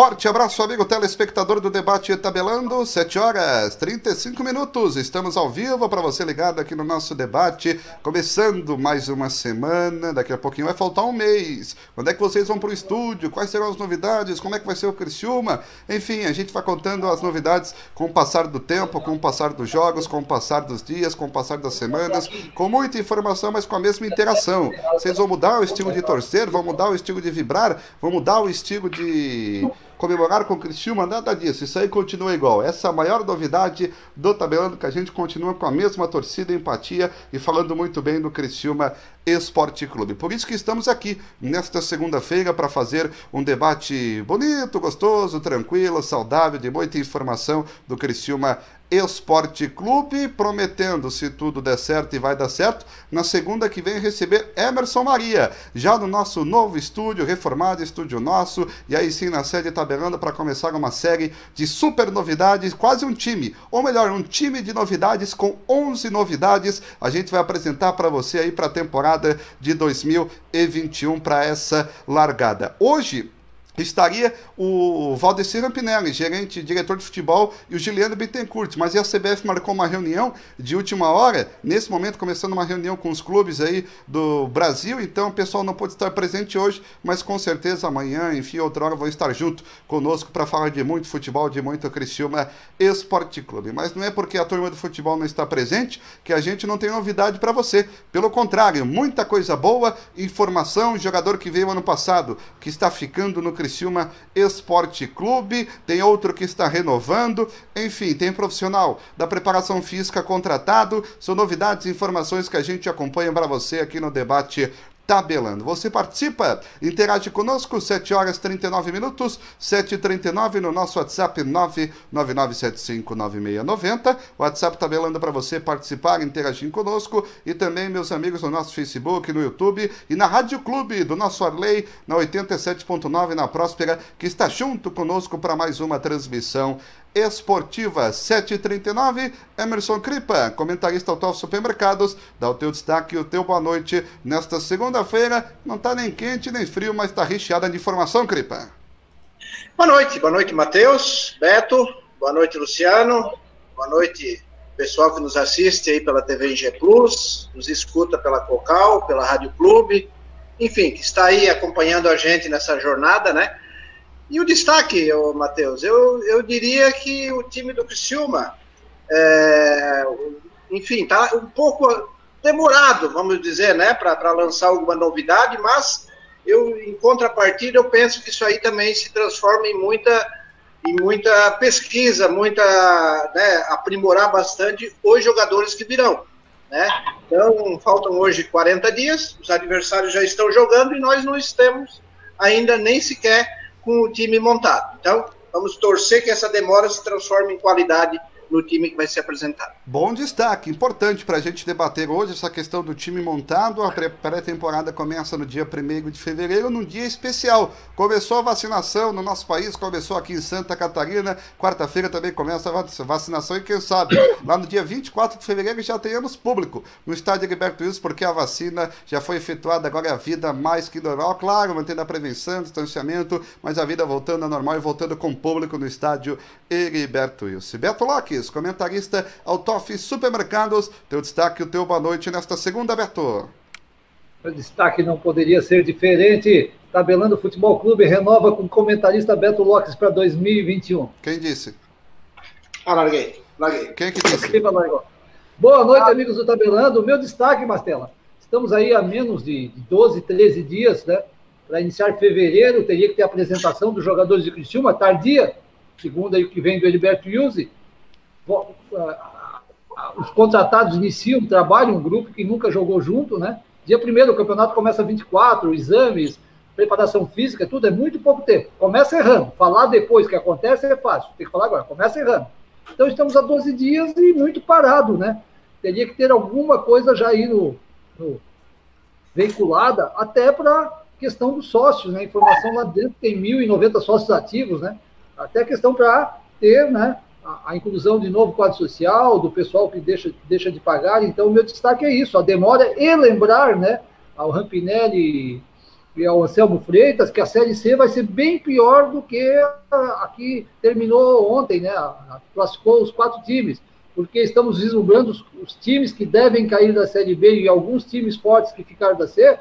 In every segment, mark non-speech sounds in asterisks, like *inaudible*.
Forte abraço, amigo telespectador do debate Tabelando, 7 horas 35 minutos. Estamos ao vivo para você ligado aqui no nosso debate, começando mais uma semana. Daqui a pouquinho vai faltar um mês. Quando é que vocês vão para o estúdio? Quais serão as novidades? Como é que vai ser o Criciúma? Enfim, a gente vai contando as novidades com o passar do tempo, com o passar dos jogos, com o passar dos dias, com o passar das semanas, com muita informação, mas com a mesma interação. Vocês vão mudar o estilo de torcer, vão mudar o estilo de vibrar, vão mudar o estilo de comemorar com o Criciúma, nada disso. Isso aí continua igual. Essa é a maior novidade do tabelando, que a gente continua com a mesma torcida, empatia e falando muito bem do Criciúma Esporte Clube. Por isso que estamos aqui nesta segunda-feira para fazer um debate bonito, gostoso, tranquilo, saudável, de muita informação do Criciúma Esporte Clube, prometendo, se tudo der certo e vai dar certo, na segunda que vem receber Emerson Maria, já no nosso novo estúdio, reformado, estúdio nosso, e aí sim na sede tabelando para começar uma série de super novidades, quase um time, ou melhor, um time de novidades com 11 novidades, a gente vai apresentar para você aí para a temporada de 2021 para essa largada. Hoje estaria o Valdecir Rampinelli, gerente, diretor de futebol, e o Juliano Bittencourt. Mas a CBF marcou uma reunião de última hora, nesse momento começando uma reunião com os clubes aí do Brasil, então o pessoal não pode estar presente hoje, mas com certeza amanhã, enfim, outra hora vão estar junto conosco para falar de muito futebol, de muito Criciúma Esporte Clube. Mas não é porque a turma do futebol não está presente que a gente não tem novidade para você. Pelo contrário, muita coisa boa, informação, jogador que veio ano passado, que está ficando no Criciúma Criciúma Esporte Clube, tem outro que está renovando, enfim, tem profissional da preparação física contratado. São novidades e informações que a gente acompanha para você aqui no debate tabelando. Você participa, interage conosco, 7 horas 39 minutos, 7h39 no nosso WhatsApp 999759690. WhatsApp tabelando para você participar, interagir conosco e também, meus amigos, no nosso Facebook, no YouTube e na Rádio Clube do nosso Arley, na 87.9 na Próspera, que está junto conosco para mais uma transmissão Esportiva 739, Emerson Cripa, comentarista Autor Supermercados, dá o teu destaque e o teu boa noite nesta segunda-feira. Não está nem quente nem frio, mas está recheada de informação, Cripa. Boa noite, boa noite, Matheus, Beto, boa noite, Luciano, boa noite, pessoal que nos assiste aí pela TV G Plus, nos escuta pela Cocal, pela Rádio Clube, enfim, que está aí acompanhando a gente nessa jornada, né? E o destaque, Matheus, eu, eu diria que o time do Criciúma, é, enfim, está um pouco demorado, vamos dizer, né, para lançar alguma novidade, mas eu, em contrapartida, eu penso que isso aí também se transforma em muita, em muita pesquisa, muita, né, aprimorar bastante os jogadores que virão. Né? Então, faltam hoje 40 dias, os adversários já estão jogando e nós não estamos ainda nem sequer com o time montado. Então, vamos torcer que essa demora se transforme em qualidade no time que vai ser apresentado. Bom destaque, importante para a gente debater hoje essa questão do time montado. A pré-temporada começa no dia 1 de fevereiro, num dia especial. Começou a vacinação no nosso país, começou aqui em Santa Catarina. Quarta-feira também começa a vacinação e quem sabe lá no dia 24 de fevereiro já tenhamos público no estádio Heriberto Wilson, porque a vacina já foi efetuada, agora é a vida mais que normal. Claro, mantendo a prevenção, distanciamento, mas a vida voltando ao normal e voltando com público no estádio Heriberto Wilson. Beto Locke comentarista Autof Supermercados. Teu destaque, o teu boa noite nesta segunda, Beto. O destaque não poderia ser diferente. Tabelando Futebol Clube renova com comentarista Beto Lopes para 2021. Quem disse? Ah, larguei. Larguei. Quem é que disse? Boa noite, ah. amigos do Tabelando. Meu destaque, Mastela. Estamos aí a menos de 12, 13 dias, né? Para iniciar fevereiro, teria que ter a apresentação dos jogadores de Criciúma, tardia, segundo aí o que vem do Heriberto Yuse os contratados iniciam, trabalham um grupo que nunca jogou junto, né? Dia primeiro o campeonato começa 24, exames, preparação física, tudo é muito pouco tempo. Começa errando. Falar depois que acontece é fácil. Tem que falar agora. Começa errando. Então estamos a 12 dias e muito parado, né? Teria que ter alguma coisa já aí no, no veiculada, até para questão dos sócios, né? Informação lá dentro tem 1.090 sócios ativos, né? Até questão para ter, né? A, inclusão de novo quadro social, do pessoal que deixa, deixa de pagar. Então, o meu destaque é isso, a demora e lembrar, né, ao Rampinelli e que é o Anselmo Freitas, que a Série C vai ser bem pior do que a que terminou ontem, né? classificou os quatro times, porque estamos vislumbrando os, os, times que devem cair da Série B e alguns times fortes que ficaram da C,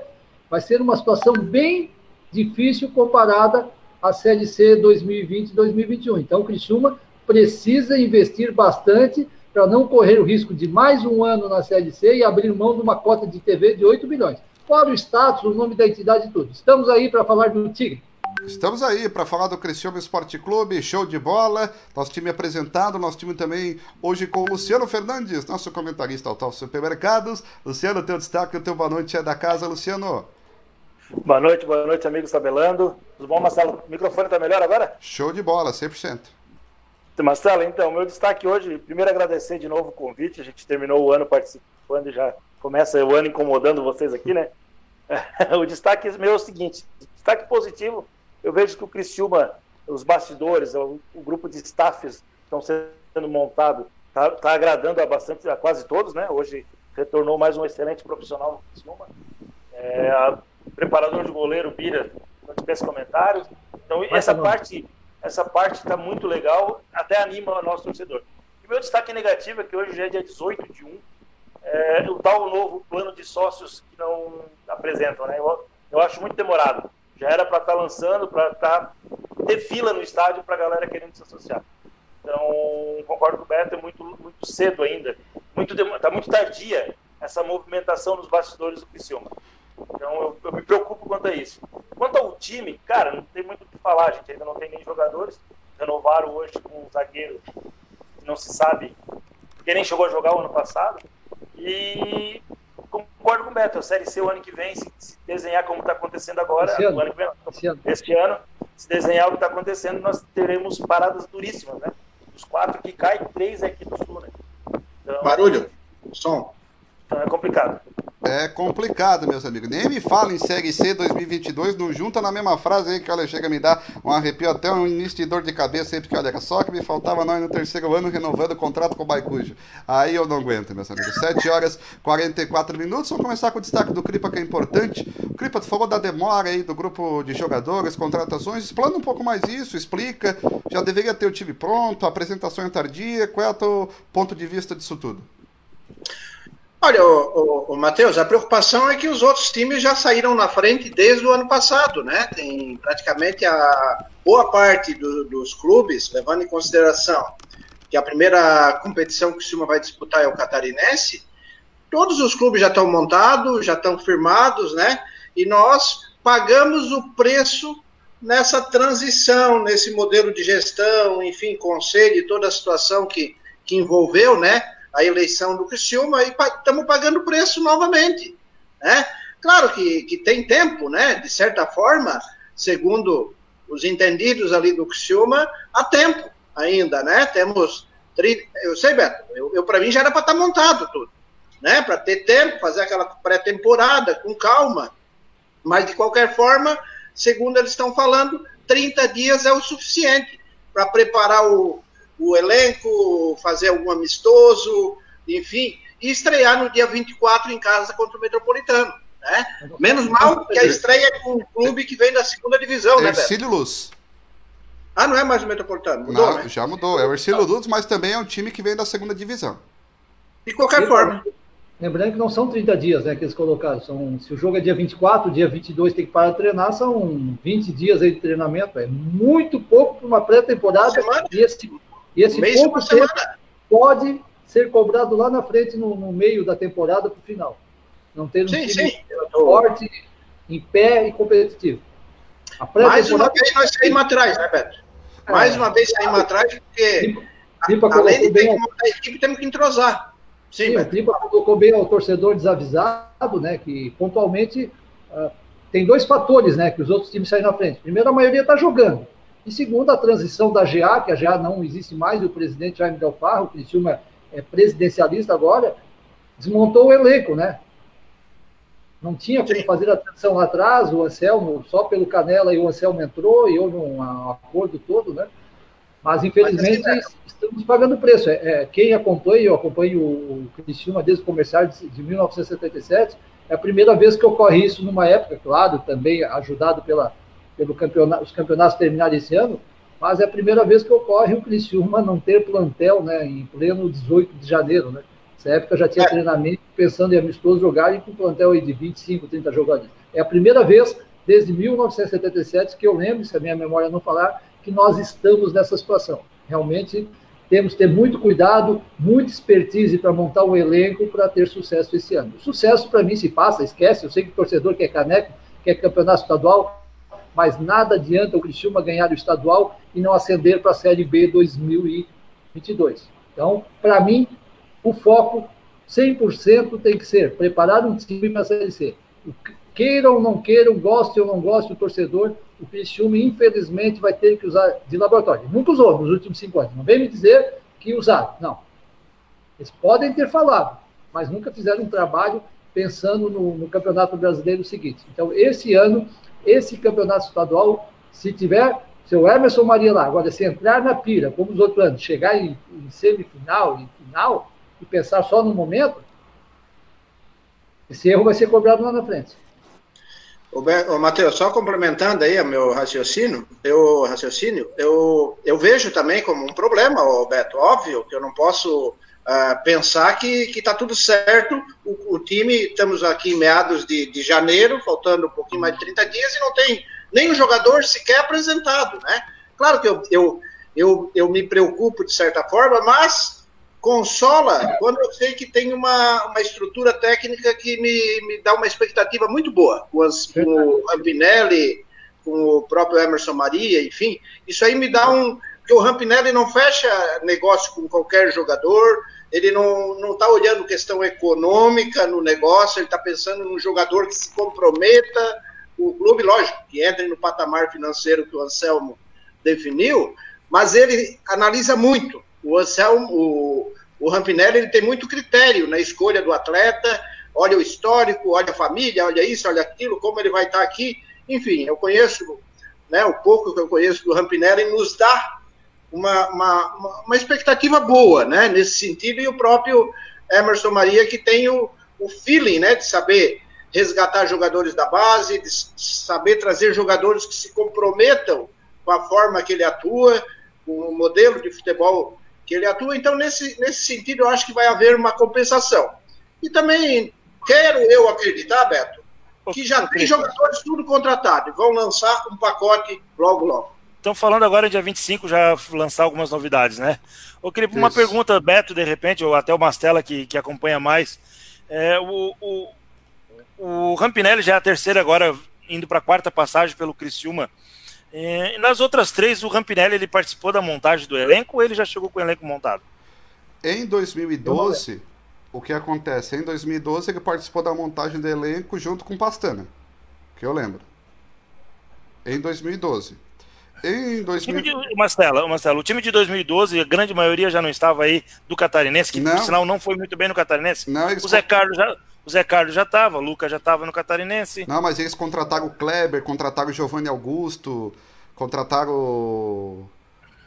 vai ser uma situação bem difícil comparada à Série C 2020 e 2021. Então, o Criciúma precisa investir bastante para não correr o risco de mais um ano na Série C e abrir mão de uma cota de TV de 8 milhões fora o status, o nome da entidade e tudo. Estamos aí para falar do Tigre. Estamos aí para falar do Criciúma Esporte Clube, show de bola. Nosso time apresentado, nosso time também hoje com o Luciano Fernandes, nosso comentarista Autal Supermercados. Luciano, teu destaque, o teu boa noite é da casa, Luciano. Boa noite, boa noite, amigos tabelando. Tudo bom, Marcelo? O microfone está melhor agora? Show de bola, 100%. Marcelo, então, meu destaque hoje, primeiro agradecer de novo o convite. A gente terminou o ano participando e já começa o ano incomodando vocês aqui, né? *laughs* o destaque meu é o seguinte: destaque positivo, eu vejo que o Criciúma, os bastidores, o, o grupo de staffs estão sendo montado, está tá agradando a bastante, a quase todos, né? Hoje retornou mais um excelente profissional no Criciúma. É, a, preparador de goleiro, Bira, não dispensa comentários. Então, essa parte essa parte está muito legal, até anima o nosso torcedor. E meu destaque negativo é que hoje já é dia 18 de 1, é, o tal novo plano de sócios que não apresentam, né? Eu, eu acho muito demorado. Já era para estar tá lançando, para tá, ter fila no estádio para a galera querendo se associar. Então, concordo com o Beto, é muito, muito cedo ainda. Muito Está muito tardia essa movimentação nos bastidores do Criciúma. Então, eu, eu, me preocupo quanto a isso. Quanto ao time, cara, não tem muito o que falar. A gente ainda não tem nem jogadores. Renovaram hoje com um zagueiro que não se sabe, porque nem chegou a jogar o ano passado. E concordo com o Beto, a Série C o ano que vem, se, se desenhar como está acontecendo agora, esse ano, ano que vem, esse ano. este ano, se desenhar o que está acontecendo, nós teremos paradas duríssimas, né? Os quatro que caem, três é aqui do sul, né? Então, Barulho, som. Então é complicado. É complicado, meus amigos. Nem me fala em Série C 2022, não junta na mesma frase aí que olha, chega a me dar um arrepio até um início de dor de cabeça aí, porque olha, só que me faltava nós no terceiro ano renovando o contrato com o Baicujo. Aí eu não aguento, meus amigos. 7 horas 44 minutos. Vamos começar com o destaque do Cripa, que é importante. O Cripa, tu falou da demora aí do grupo de jogadores, contratações. Explana um pouco mais isso, explica. Já deveria ter o time pronto, a apresentação é tardia. Qual é o teu ponto de vista disso tudo? Olha, o, o, o Matheus, a preocupação é que os outros times já saíram na frente desde o ano passado, né? Tem praticamente a boa parte do, dos clubes, levando em consideração que a primeira competição que o Silva vai disputar é o catarinense, todos os clubes já estão montados, já estão firmados, né? E nós pagamos o preço nessa transição, nesse modelo de gestão, enfim, conselho e toda a situação que, que envolveu, né? A eleição do Criciúma e estamos pagando preço novamente. Né? Claro que, que tem tempo, né? de certa forma, segundo os entendidos ali do Criciúma, há tempo ainda, né? Temos. Eu sei, Beto, eu, eu para mim já era para estar tá montado tudo, né? Para ter tempo, fazer aquela pré-temporada com calma. Mas, de qualquer forma, segundo eles estão falando, 30 dias é o suficiente para preparar o, o elenco, fazer algum amistoso, enfim, e estrear no dia 24 em casa contra o Metropolitano. Né? Menos mal que a estreia é com um clube que vem da segunda divisão, né, Ercílio Luz. Ah, não é mais o Metropolitano? Mudou, não, né? Já mudou. É o Ercílio Luz, mas também é um time que vem da segunda divisão. De qualquer forma. Lembrando que não são 30 dias né, que eles colocaram. São, se o jogo é dia 24, dia 22 tem que parar de treinar, são 20 dias aí de treinamento. É muito pouco para uma pré-temporada. E esse, e esse Mês pouco tempo pode ser cobrado lá na frente, no, no meio da temporada, para o final. Não ter um sim, time sim. forte, em pé e competitivo. Mais uma vez nós saímos atrás, né, Beto? É. Mais uma vez saímos atrás, porque Tripa, além de ter que montar a equipe, temos que entrosar. Sim, sim o Tripa colocou bem ao torcedor desavisado, né, que pontualmente uh, tem dois fatores né, que os outros times saem na frente. Primeiro, a maioria está jogando. E segundo, a transição da GA, que a GA não existe mais, e o presidente Jaime Del Farro, o Criciúma é presidencialista agora, desmontou o elenco, né? Não tinha como fazer a transição lá atrás, o Anselmo, só pelo Canela e o Anselmo entrou, e houve um acordo todo, né? Mas, infelizmente, Mas, assim, estamos pagando preço. É, é, quem acompanha, eu acompanho o Criciúma desde o comercial de, de 1977, É a primeira vez que ocorre isso numa época, claro, também ajudado pela, pelo campeonato, os campeonatos terminarem esse ano, mas é a primeira vez que ocorre o Criciúma não ter plantel né, em pleno 18 de janeiro. Né? Nessa época já tinha é. treinamento pensando em amistoso jogar com plantel de 25, 30 jogadores. É a primeira vez desde 1977 que eu lembro, se a minha memória não falar, que nós estamos nessa situação. Realmente temos que ter muito cuidado, muita expertise para montar o um elenco para ter sucesso esse ano. O sucesso, para mim, se passa, esquece. Eu sei que o torcedor quer caneco, quer campeonato estadual, mas nada adianta o Criciúma ganhar o estadual e não ascender para a Série B 2022. Então, para mim, o foco 100% tem que ser preparar um time para a Série C. Queiram ou não queiram, goste ou não goste o torcedor, o Criciúma, infelizmente, vai ter que usar de laboratório. Nunca usou nos últimos cinco anos. Não vem me dizer que usaram. Não. Eles podem ter falado, mas nunca fizeram um trabalho pensando no, no Campeonato Brasileiro seguinte. Então, esse ano, esse campeonato estadual, se tiver seu Emerson Maria lá, agora, se entrar na pira, como os outros anos, chegar em, em semifinal, em final, e pensar só no momento, esse erro vai ser cobrado lá na frente. O, Matheus, só complementando aí o meu raciocínio, eu, raciocínio, eu, eu vejo também como um problema, o Beto, óbvio que eu não posso pensar que está tudo certo, o, o, time, estamos aqui em meados de, de janeiro, faltando um pouquinho mais de 30 dias, e não tem nenhum jogador sequer apresentado, né? Claro que eu, eu, eu, eu me preocupo de certa forma, mas consola quando eu sei que tem uma, uma estrutura técnica que me, me dá uma expectativa muito boa, com, as, com o Rampinelli, com o próprio Emerson Maria, enfim, isso aí me dá um. Porque o Rampinelli não fecha negócio com qualquer jogador, ele não está olhando questão econômica no negócio, ele está pensando num jogador que se comprometa, o clube, lógico, que entre no patamar financeiro que o Anselmo definiu, mas ele analisa muito o Anselmo, o, o Rampinelli, ele tem muito critério na escolha do atleta, olha o histórico, olha a família, olha isso, olha aquilo, como ele vai estar aqui. Enfim, eu conheço, né, o pouco que eu conheço do Rampinelli nos dá uma, uma, uma expectativa boa, né, nesse sentido, e o próprio Emerson Maria, que tem o, o feeling, né, de saber resgatar jogadores da base, de saber trazer jogadores que se comprometam com a forma que ele atua, com o modelo de futebol que ele atua. Então, nesse, nesse sentido, eu acho que vai haver uma compensação. E também quero eu acreditar, Beto, que já tem jogadores tudo contratado, vão lançar um pacote logo, logo. Estão falando agora, dia 25, já lançar algumas novidades, né? Eu queria uma pergunta, Beto, de repente, ou até o Mastela, que, que acompanha mais. É, o, o, o Rampinelli já é a terceira agora, indo para a quarta passagem pelo Criciúma. É, nas outras três, o Rampinelli ele participou da montagem do elenco ou ele já chegou com o elenco montado? Em 2012, o que acontece? Em 2012 ele participou da montagem do elenco junto com Pastana, que eu lembro. Em 2012. Em 2000... de, Marcelo, Marcelo, o time de 2012, a grande maioria já não estava aí do Catarinense, que não. por sinal não foi muito bem no Catarinense. Não, eles... O Zé Carlos já, o Zé Carlos já estava, o Lucas já estava no Catarinense. Não, mas eles contrataram o Kleber, contrataram o Giovanni Augusto, contrataram o,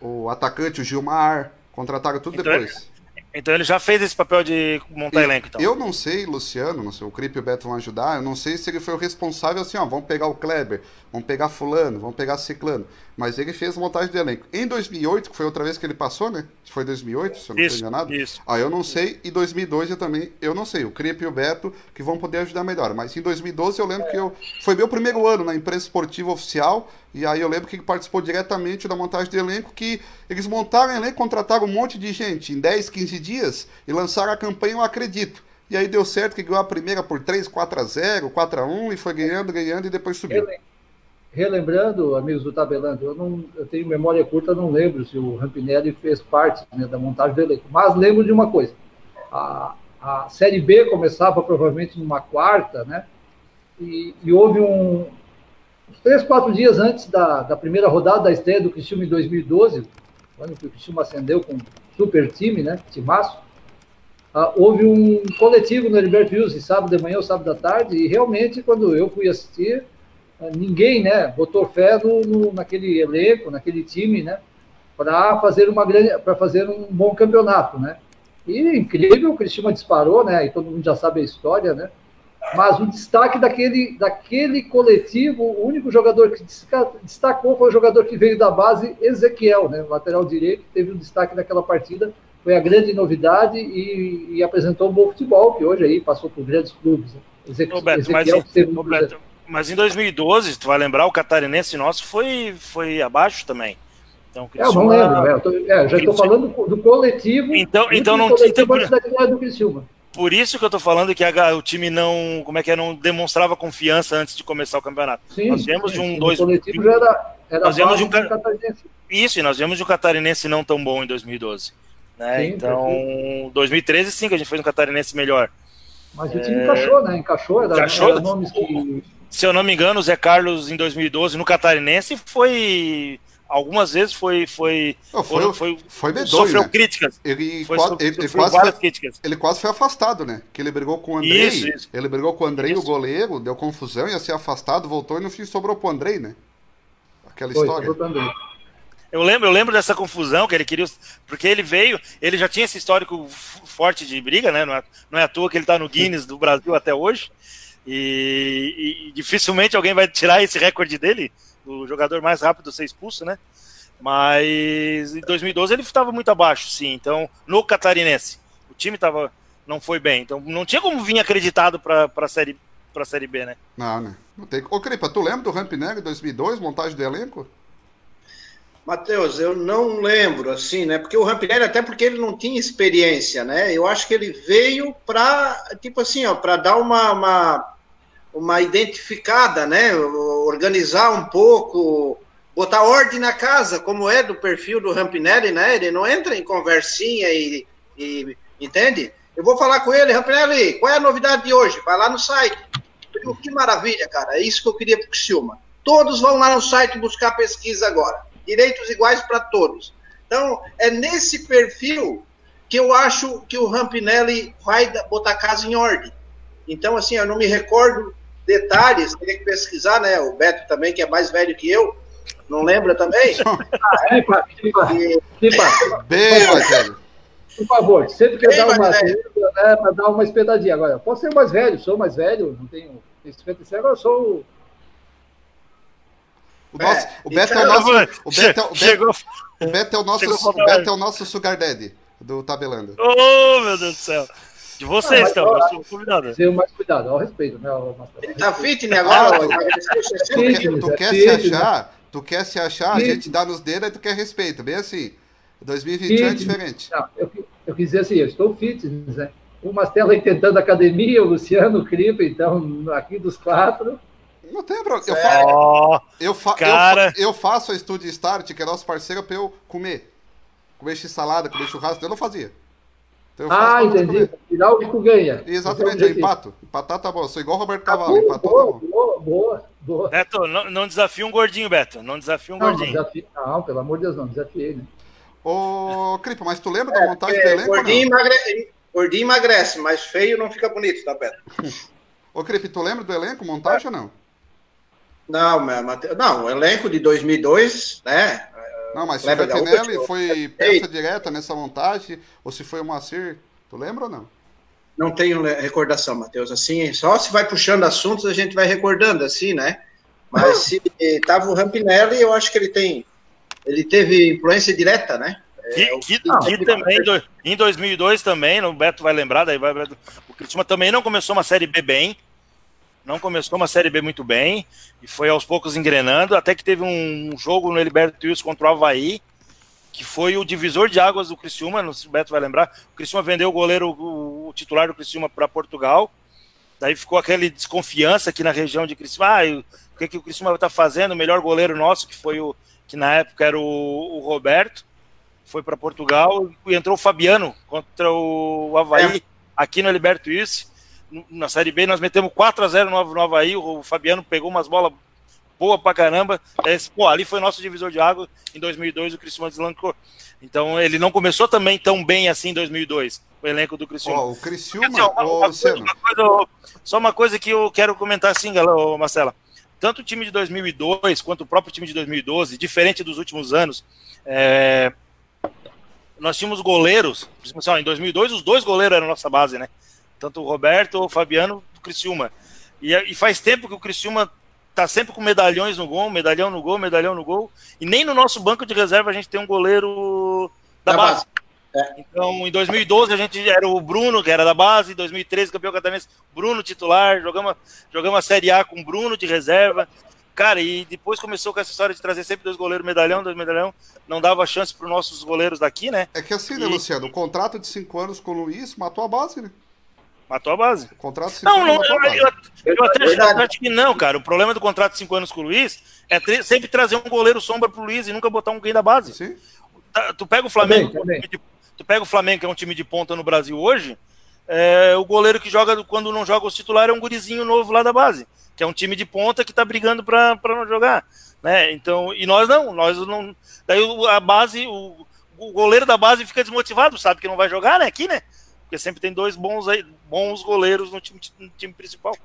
o atacante, o Gilmar, contrataram tudo então, depois. Então ele já fez esse papel de montar e, elenco, então. Eu não sei, Luciano, não sei, o Cripe e o Beto vão ajudar, eu não sei se ele foi o responsável assim, ó, vamos pegar o Kleber, vamos pegar fulano, vamos pegar ciclano, mas ele fez a montagem do elenco. Em 2008, que foi outra vez que ele passou, né? Foi 2008, se eu não estou enganado. Isso. Ah, eu não sei, e 2012 eu também, eu não sei, o Cripe e o Beto que vão poder ajudar melhor, mas em 2012 eu lembro que eu, foi meu primeiro ano na imprensa esportiva oficial, e aí eu lembro que ele participou diretamente da montagem do elenco, que eles montaram o elenco, contrataram um monte de gente em 10, 15 dias e lançaram a campanha Eu Acredito. E aí deu certo que ganhou a primeira por 3, 4 a 0, 4 a 1 e foi ganhando, ganhando e depois subiu. Relembrando, amigos do Tabelando, eu, não, eu tenho memória curta, não lembro se o Rampinelli fez parte né, da montagem do elenco, mas lembro de uma coisa. A, a Série B começava provavelmente numa quarta, né? E, e houve um, três, quatro dias antes da, da primeira rodada da estreia do Criciúma em 2012, quando o Criciúma ascendeu com super time, né, timaço, uh, houve um coletivo no Heriberto Wilson, sábado de manhã ou sábado da tarde, e realmente, quando eu fui assistir, uh, ninguém, né, botou fé no, no, naquele elenco, naquele time, né, para fazer uma grande, para fazer um bom campeonato, né. E incrível, o Criciúma disparou, né, e todo mundo já sabe a história, né, Mas o destaque daquele, daquele coletivo, o único jogador que destacou foi o jogador que veio da base, Ezequiel, né? lateral direito, teve um destaque naquela partida, foi a grande novidade e, e apresentou um bom futebol, que hoje aí passou por grandes clubes. Né? Ezequiel, Roberto, mas, Roberto, mas em 2012, tu vai lembrar, o catarinense nosso foi, foi abaixo também. Então, é, eu não lembro, é, tô, é, já estou falando do, coletivo. Então, então não tinha. Então, do Criciúma. Por isso que eu tô falando que a, o time não, como é que é, não demonstrava confiança antes de começar o campeonato. Sim, nós viemos de um dois. O coletivo já era, era nós viemos de um catarinense. Isso, e nós viemos de um catarinense não tão bom em 2012. Né? Sim, então, perfeito. 2013 sim que a gente fez um catarinense melhor. Mas o time é... encaixou, né? Encaixou, era, encaixou, era nomes que. Se eu não me engano, o Zé Carlos em 2012 no catarinense foi algumas vezes foi foi Não, foi, foi, foi, foi medonho, sofreu né? críticas. Ele, foi, quase, ele, ele quase foi, críticas. Ele quase foi afastado, né? Que ele brigou com o Andrei. Isso, isso. Ele brigou com o Andrei, isso. o goleiro, deu confusão, ia ser afastado, voltou e no fim sobrou pro Andrei, né? Aquela história. Eu lembro, eu lembro dessa confusão que ele queria. Porque ele veio, ele já tinha esse histórico forte de briga, né? Não é, não é à toa que ele tá no Guinness do Brasil até hoje. E, e, dificilmente alguém vai tirar esse recorde dele o jogador mais rápido a ser expulso, né? Mas em 2012 ele estava muito abaixo, sim. Então, no Catarinense, o time tava, não foi bem. Então, não tinha como vir acreditado para a série, série B, né? Não, né? Não tem... Ô, Cripa, tu lembra do Rampineg 2002, montagem do elenco? Matheus, eu não lembro, assim, né? Porque o Rampinelli, até porque ele não tinha experiência, né? Eu acho que ele veio para, tipo assim, ó, para dar uma, uma, uma identificada, né? Organizar um pouco, botar ordem na casa, como é do perfil do Rampinelli, né? Ele não entra em conversinha e, e entende? Eu vou falar com ele, Rampinelli, qual é a novidade de hoje? Vai lá no site. que maravilha, cara. É isso que eu queria para o. Todos vão lá no site buscar pesquisa agora. Direitos iguais para todos. Então, é nesse perfil que eu acho que o Rampinelli vai botar a casa em ordem. Então, assim, eu não me recordo detalhes, teria que pesquisar, né? O Beto também, que é mais velho que eu, não lembra também? *laughs* ah, é, pá, Bem mais velho. Por favor, sempre que eu dar uma né, para dar uma espedadinha. Agora, posso ser mais velho, sou mais velho, não tenho 56, agora sou o, nosso, é, o Beto é o nosso. O Beto é, o Beto, o Beto é o nosso. O Beto é o nosso Sugar Daddy do Tabelando. Oh, meu Deus do céu. De vocês, então, eu sou convidado. Tenha mais cuidado, ao respeito, né? Ele tá fitness agora, tu, tu quer se achar, tu quer se achar, a gente dá nos dedos e tu quer respeito, bem assim. 2021 é diferente. Não, eu, eu quis dizer assim, eu estou fitness, né? O Mastelo tentando academia, o Luciano, o Cripa, então, aqui dos quatro. Não tem problema. Eu, fa eu, fa cara... eu, eu, faço a Studio Start, que é nosso parceiro, pra eu comer. Comer salada, comer churrasco, eu não fazia. Então ah, entendi. Final de ganha. Exatamente, eu empato. Empatar tá bom. Eu sou igual o Roberto Cavalo. Ah, Empatou boa, tá bom. Boa, boa, boa. Beto, não, não desafia um gordinho, Beto. Não desafia um não, gordinho. Desafio, não, pelo amor de Deus, não. Desafiei, né? Ô, Cripa, mas tu lembra é, da montagem é, do elenco? Gordinho, emagre... gordinho emagrece, mas feio não fica bonito, tá, Beto? *laughs* Ô, Cripa, tu lembra do elenco, montagem é. ou não? Não, não, o elenco de 2002, né? Não, mas se o Fantinelli foi peça direta nessa montagem, ou se foi o Macir, tu lembra ou não? Não tenho recordação, Matheus. Assim, só se vai puxando assuntos, a gente vai recordando, assim, né? Mas se *laughs* tava o Rampinelli, eu acho que ele tem. Ele teve influência direta, né? Que, é, que, que também, do, em 2002 também, o Beto vai lembrar, daí vai, o Cristina também não começou uma série B bem, não começou uma Série B muito bem e foi aos poucos engrenando, até que teve um jogo no Heriberto Wilson contra o Havaí, que foi o divisor de águas do Criciúma, não sei se o Beto vai lembrar. O Criciúma vendeu o goleiro, o, titular do Criciúma para Portugal. Daí ficou aquela desconfiança aqui na região de Criciúma. Ah, o que, que o Criciúma está fazendo? O melhor goleiro nosso, que foi o que na época era o, o Roberto, foi para Portugal e entrou o Fabiano contra o Havaí, é. aqui no Heriberto Wilson na Série B nós metemos 4 a 0 no, no Havaí, o Fabiano pegou umas bolas boa pra caramba. É, pô, ali foi nosso divisor de água. Em 2002 o Criciúma deslancou. Então ele não começou também tão bem assim em 2002, o elenco do Criciúma. Oh, o Criciúma, assim, uma, uma coisa, uma coisa, só uma coisa que eu quero comentar assim, galera, Marcela. Tanto o time de 2002 quanto o próprio time de 2012, diferente dos últimos anos, é, nós tínhamos goleiros, em 2002 os dois goleiros eram nossa base, né? Tanto o Roberto ou o Fabiano do Criciúma. E, e faz tempo que o Criciúma tá sempre com medalhões no gol, medalhão no gol, medalhão no gol. E nem no nosso banco de reserva a gente tem um goleiro da, da base. base. É. Então, em 2012 a gente era o Bruno, que era da base, em 2013 campeão catarinense, Bruno titular, jogamos, jogamos a Série A com Bruno de reserva. Cara, e depois começou com essa história de trazer sempre dois goleiros medalhão, dois medalhão, não dava chance para os nossos goleiros daqui, né? É que assim, né, e... Luciano, o contrato de cinco anos com o Luiz matou a base, né? Matou a base. O contrato de cinco não, anos não, eu, eu, eu, até acho que não, cara. O problema do contrato de cinco anos com o Luiz é sempre trazer um goleiro sombra pro Luiz e nunca botar um alguém da base. Sim. Tá, tu pega o Flamengo, também, também. tu pega o Flamengo, que é um time de ponta no Brasil hoje, é, o goleiro que joga quando não joga os titulares é um gurizinho novo lá da base que é um time de ponta que está brigando para não jogar, né? Então, e nós não, nós não. Daí a base, o, o goleiro da base fica desmotivado, sabe que não vai jogar, né? Aqui, né? Porque sempre tem dois bons, bons goleiros no time, no time principal.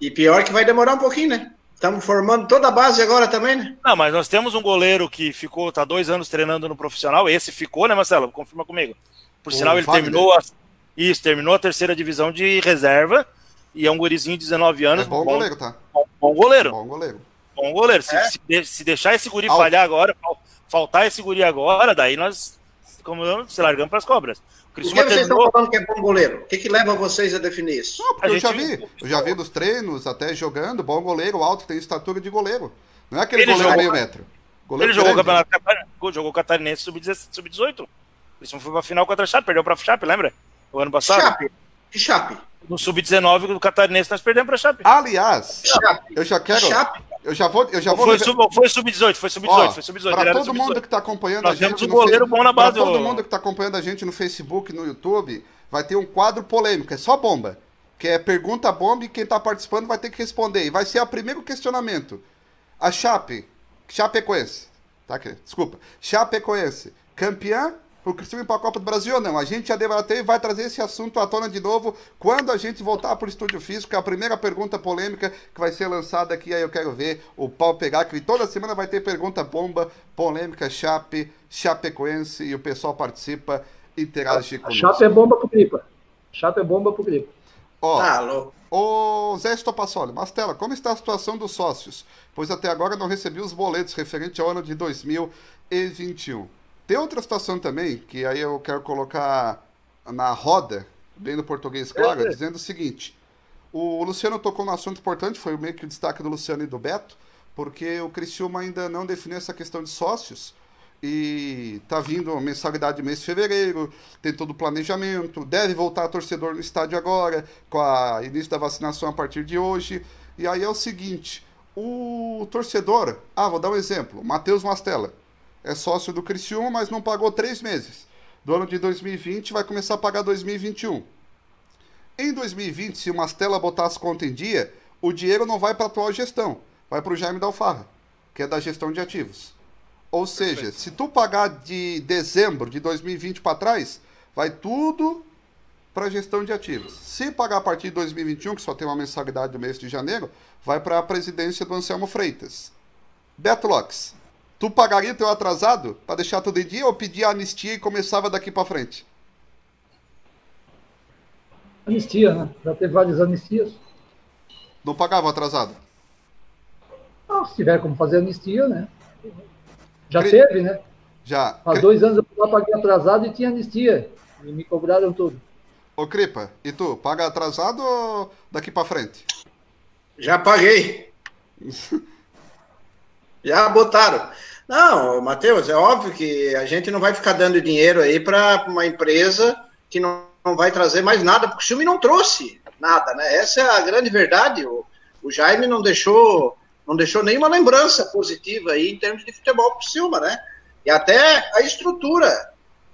E pior que vai demorar um pouquinho, né? Estamos formando toda a base agora também, né? Não, mas nós temos um goleiro que ficou, tá dois anos treinando no profissional. Esse ficou, né, Marcelo? Confirma comigo. Por o sinal, ele terminou a, isso, terminou a terceira divisão de reserva e é um gurizinho de 19 anos. É bom, bom goleiro, tá? Bom, bom, goleiro. Bom goleiro. Bom goleiro. Se, é? se, se, deixar esse guri Alto. falhar agora, faltar esse guri agora, daí nós como se largamos para as cobras. O Por que vocês terminou... estão falando que é bom goleiro? O que, que leva vocês a definir isso? Não, porque eu já vi. Eu já vi dos treinos, até jogando, bom goleiro, alto, tem estatura de goleiro. Não é aquele ele goleiro jogou, meio metro. Goleiro ele jogou o campeonato jogou catarinense sub-18. Isso foi pra final contra a Chape, perdeu pra Chape, lembra? O ano passado. Chape. Que Chape? No sub-19 do Catarinense nós perdemos para Chape. Aliás, Chape. eu já quero. Chape. Eu já vou. Eu já vou foi, sub, foi sub-18, foi sub-18, foi sub-18. Para todo mundo que está acompanhando nós a gente. Temos um goleiro bom na base. Para todo mundo que está acompanhando a gente no Facebook, no YouTube, vai ter um quadro polêmico, é só bomba. Que é pergunta bomba e quem está participando vai ter que responder. E vai ser o primeiro questionamento. A Chape, Chapecoense, tá aqui, desculpa. Chapecoense, campeã o Cristiano ir para a Copa do Brasil ou não. A gente já debateu e vai trazer esse assunto à tona de novo quando a gente voltar para o estúdio físico. É a primeira pergunta polêmica que vai ser lançada aqui. Aí eu quero ver o pau pegar, que toda semana vai ter pergunta bomba, polêmica, Chape, Chapecoense e o pessoal participa, interage com Chape é bomba pro Gripa. Chape é bomba pro Gripa. Ó, ah, ô Zé Estopassoli, Mastela, como está a situação dos sócios? Pois até agora não recebi os boletos referente ao ano de 2021. Tem outra situação também, que aí eu quero colocar na roda, bem no português claro, é, dizendo o seguinte. O Luciano tocou num assunto importante, foi meio que o destaque do Luciano e do Beto, porque o Criciúma ainda não definiu essa questão de sócios, e tá vindo a mensalidade de mês de fevereiro, tem todo o planejamento, deve voltar torcedor no estádio agora, com o início da vacinação a partir de hoje. E aí é o seguinte, o torcedor, ah, vou dar um exemplo, Matheus Mastella, é sócio do Criciúma, mas não pagou três meses. Do ano de 2020 vai começar a pagar 2021. Em 2020, se o Mastella botar as contas em dia, o dinheiro não vai para a atual gestão, vai para o Jaime Dalfarra, que é da gestão de ativos. Ou seja, Perfeito. se tu pagar de dezembro de 2020 para trás, vai tudo para a gestão de ativos. Se pagar a partir de 2021, que só tem uma mensalidade do mês de janeiro, vai para a presidência do Anselmo Freitas. Beto Tu pagaria teu atrasado para deixar tudo em dia ou pedia anistia e começava daqui para frente? Anistia, né? Já teve várias anistias. Não pagava atrasado? Não, se tiver como fazer anistia, né? Já Cri... teve, né? Já. Há dois anos eu paguei atrasado e tinha anistia. E me cobraram tudo. Ô, Cripa, e tu, paga atrasado ou daqui para frente? Já paguei. *laughs* Já botaram. Não, Matheus, é óbvio que a gente não vai ficar dando dinheiro aí para uma empresa que não, não, vai trazer mais nada, porque o filme não trouxe nada, né? Essa é a grande verdade. O, o Jaime não deixou, não deixou nenhuma lembrança positiva aí em termos de futebol para o Silma, né? E até a estrutura.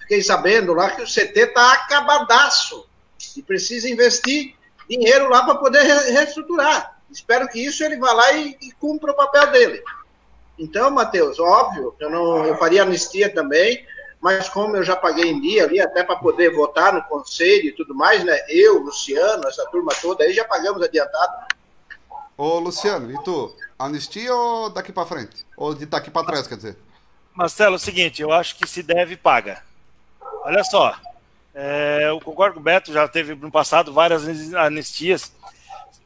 Fiquei sabendo lá que o CT tá acabadaço e precisa investir dinheiro lá para poder reestruturar. Espero que isso ele vá lá e, e cumpra o papel dele. Então, Matheus, óbvio, eu não eu faria anistia também, mas como eu já paguei em dia ali, até para poder votar no conselho e tudo mais, né? Eu, Luciano, essa turma toda aí já pagamos adiantado. Ô, Luciano, e tu? Anistia ou daqui para frente? Ou de daqui para trás, quer dizer? Marcelo, é o seguinte, eu acho que se deve, paga. Olha só, é, eu concordo com o Beto, já teve no passado várias anistias.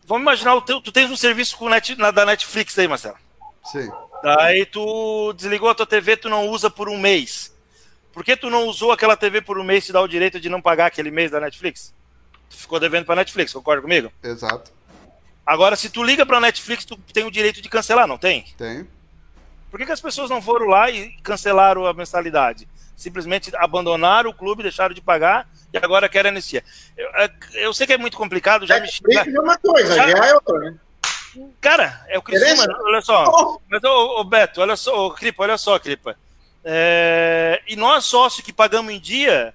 vamos imaginar, o teu, tu tens um serviço com net, na, da Netflix aí, Marcelo. Sim. Daí tu desligou a tua TV, tu não usa por um mês. Por que tu não usou aquela TV por um mês e te dá o direito de não pagar aquele mês da Netflix? Tu ficou devendo pra Netflix, concorda comigo? Exato. Agora, se tu liga pra Netflix, tu tem o direito de cancelar, não tem? Tem. Por que, que as pessoas não foram lá e cancelaram a mensalidade? Simplesmente abandonaram o clube, deixaram de pagar e agora querem anistia. Eu, eu sei que é muito complicado, já Netflix me xinga... é uma coisa, já, já é outra, né? Cara, é o Criciúma, olha só. Mas, ô, ô, Beto, olha só, ô, Cripa, olha só, Cripa. É, e nós, sócios que pagamos em dia,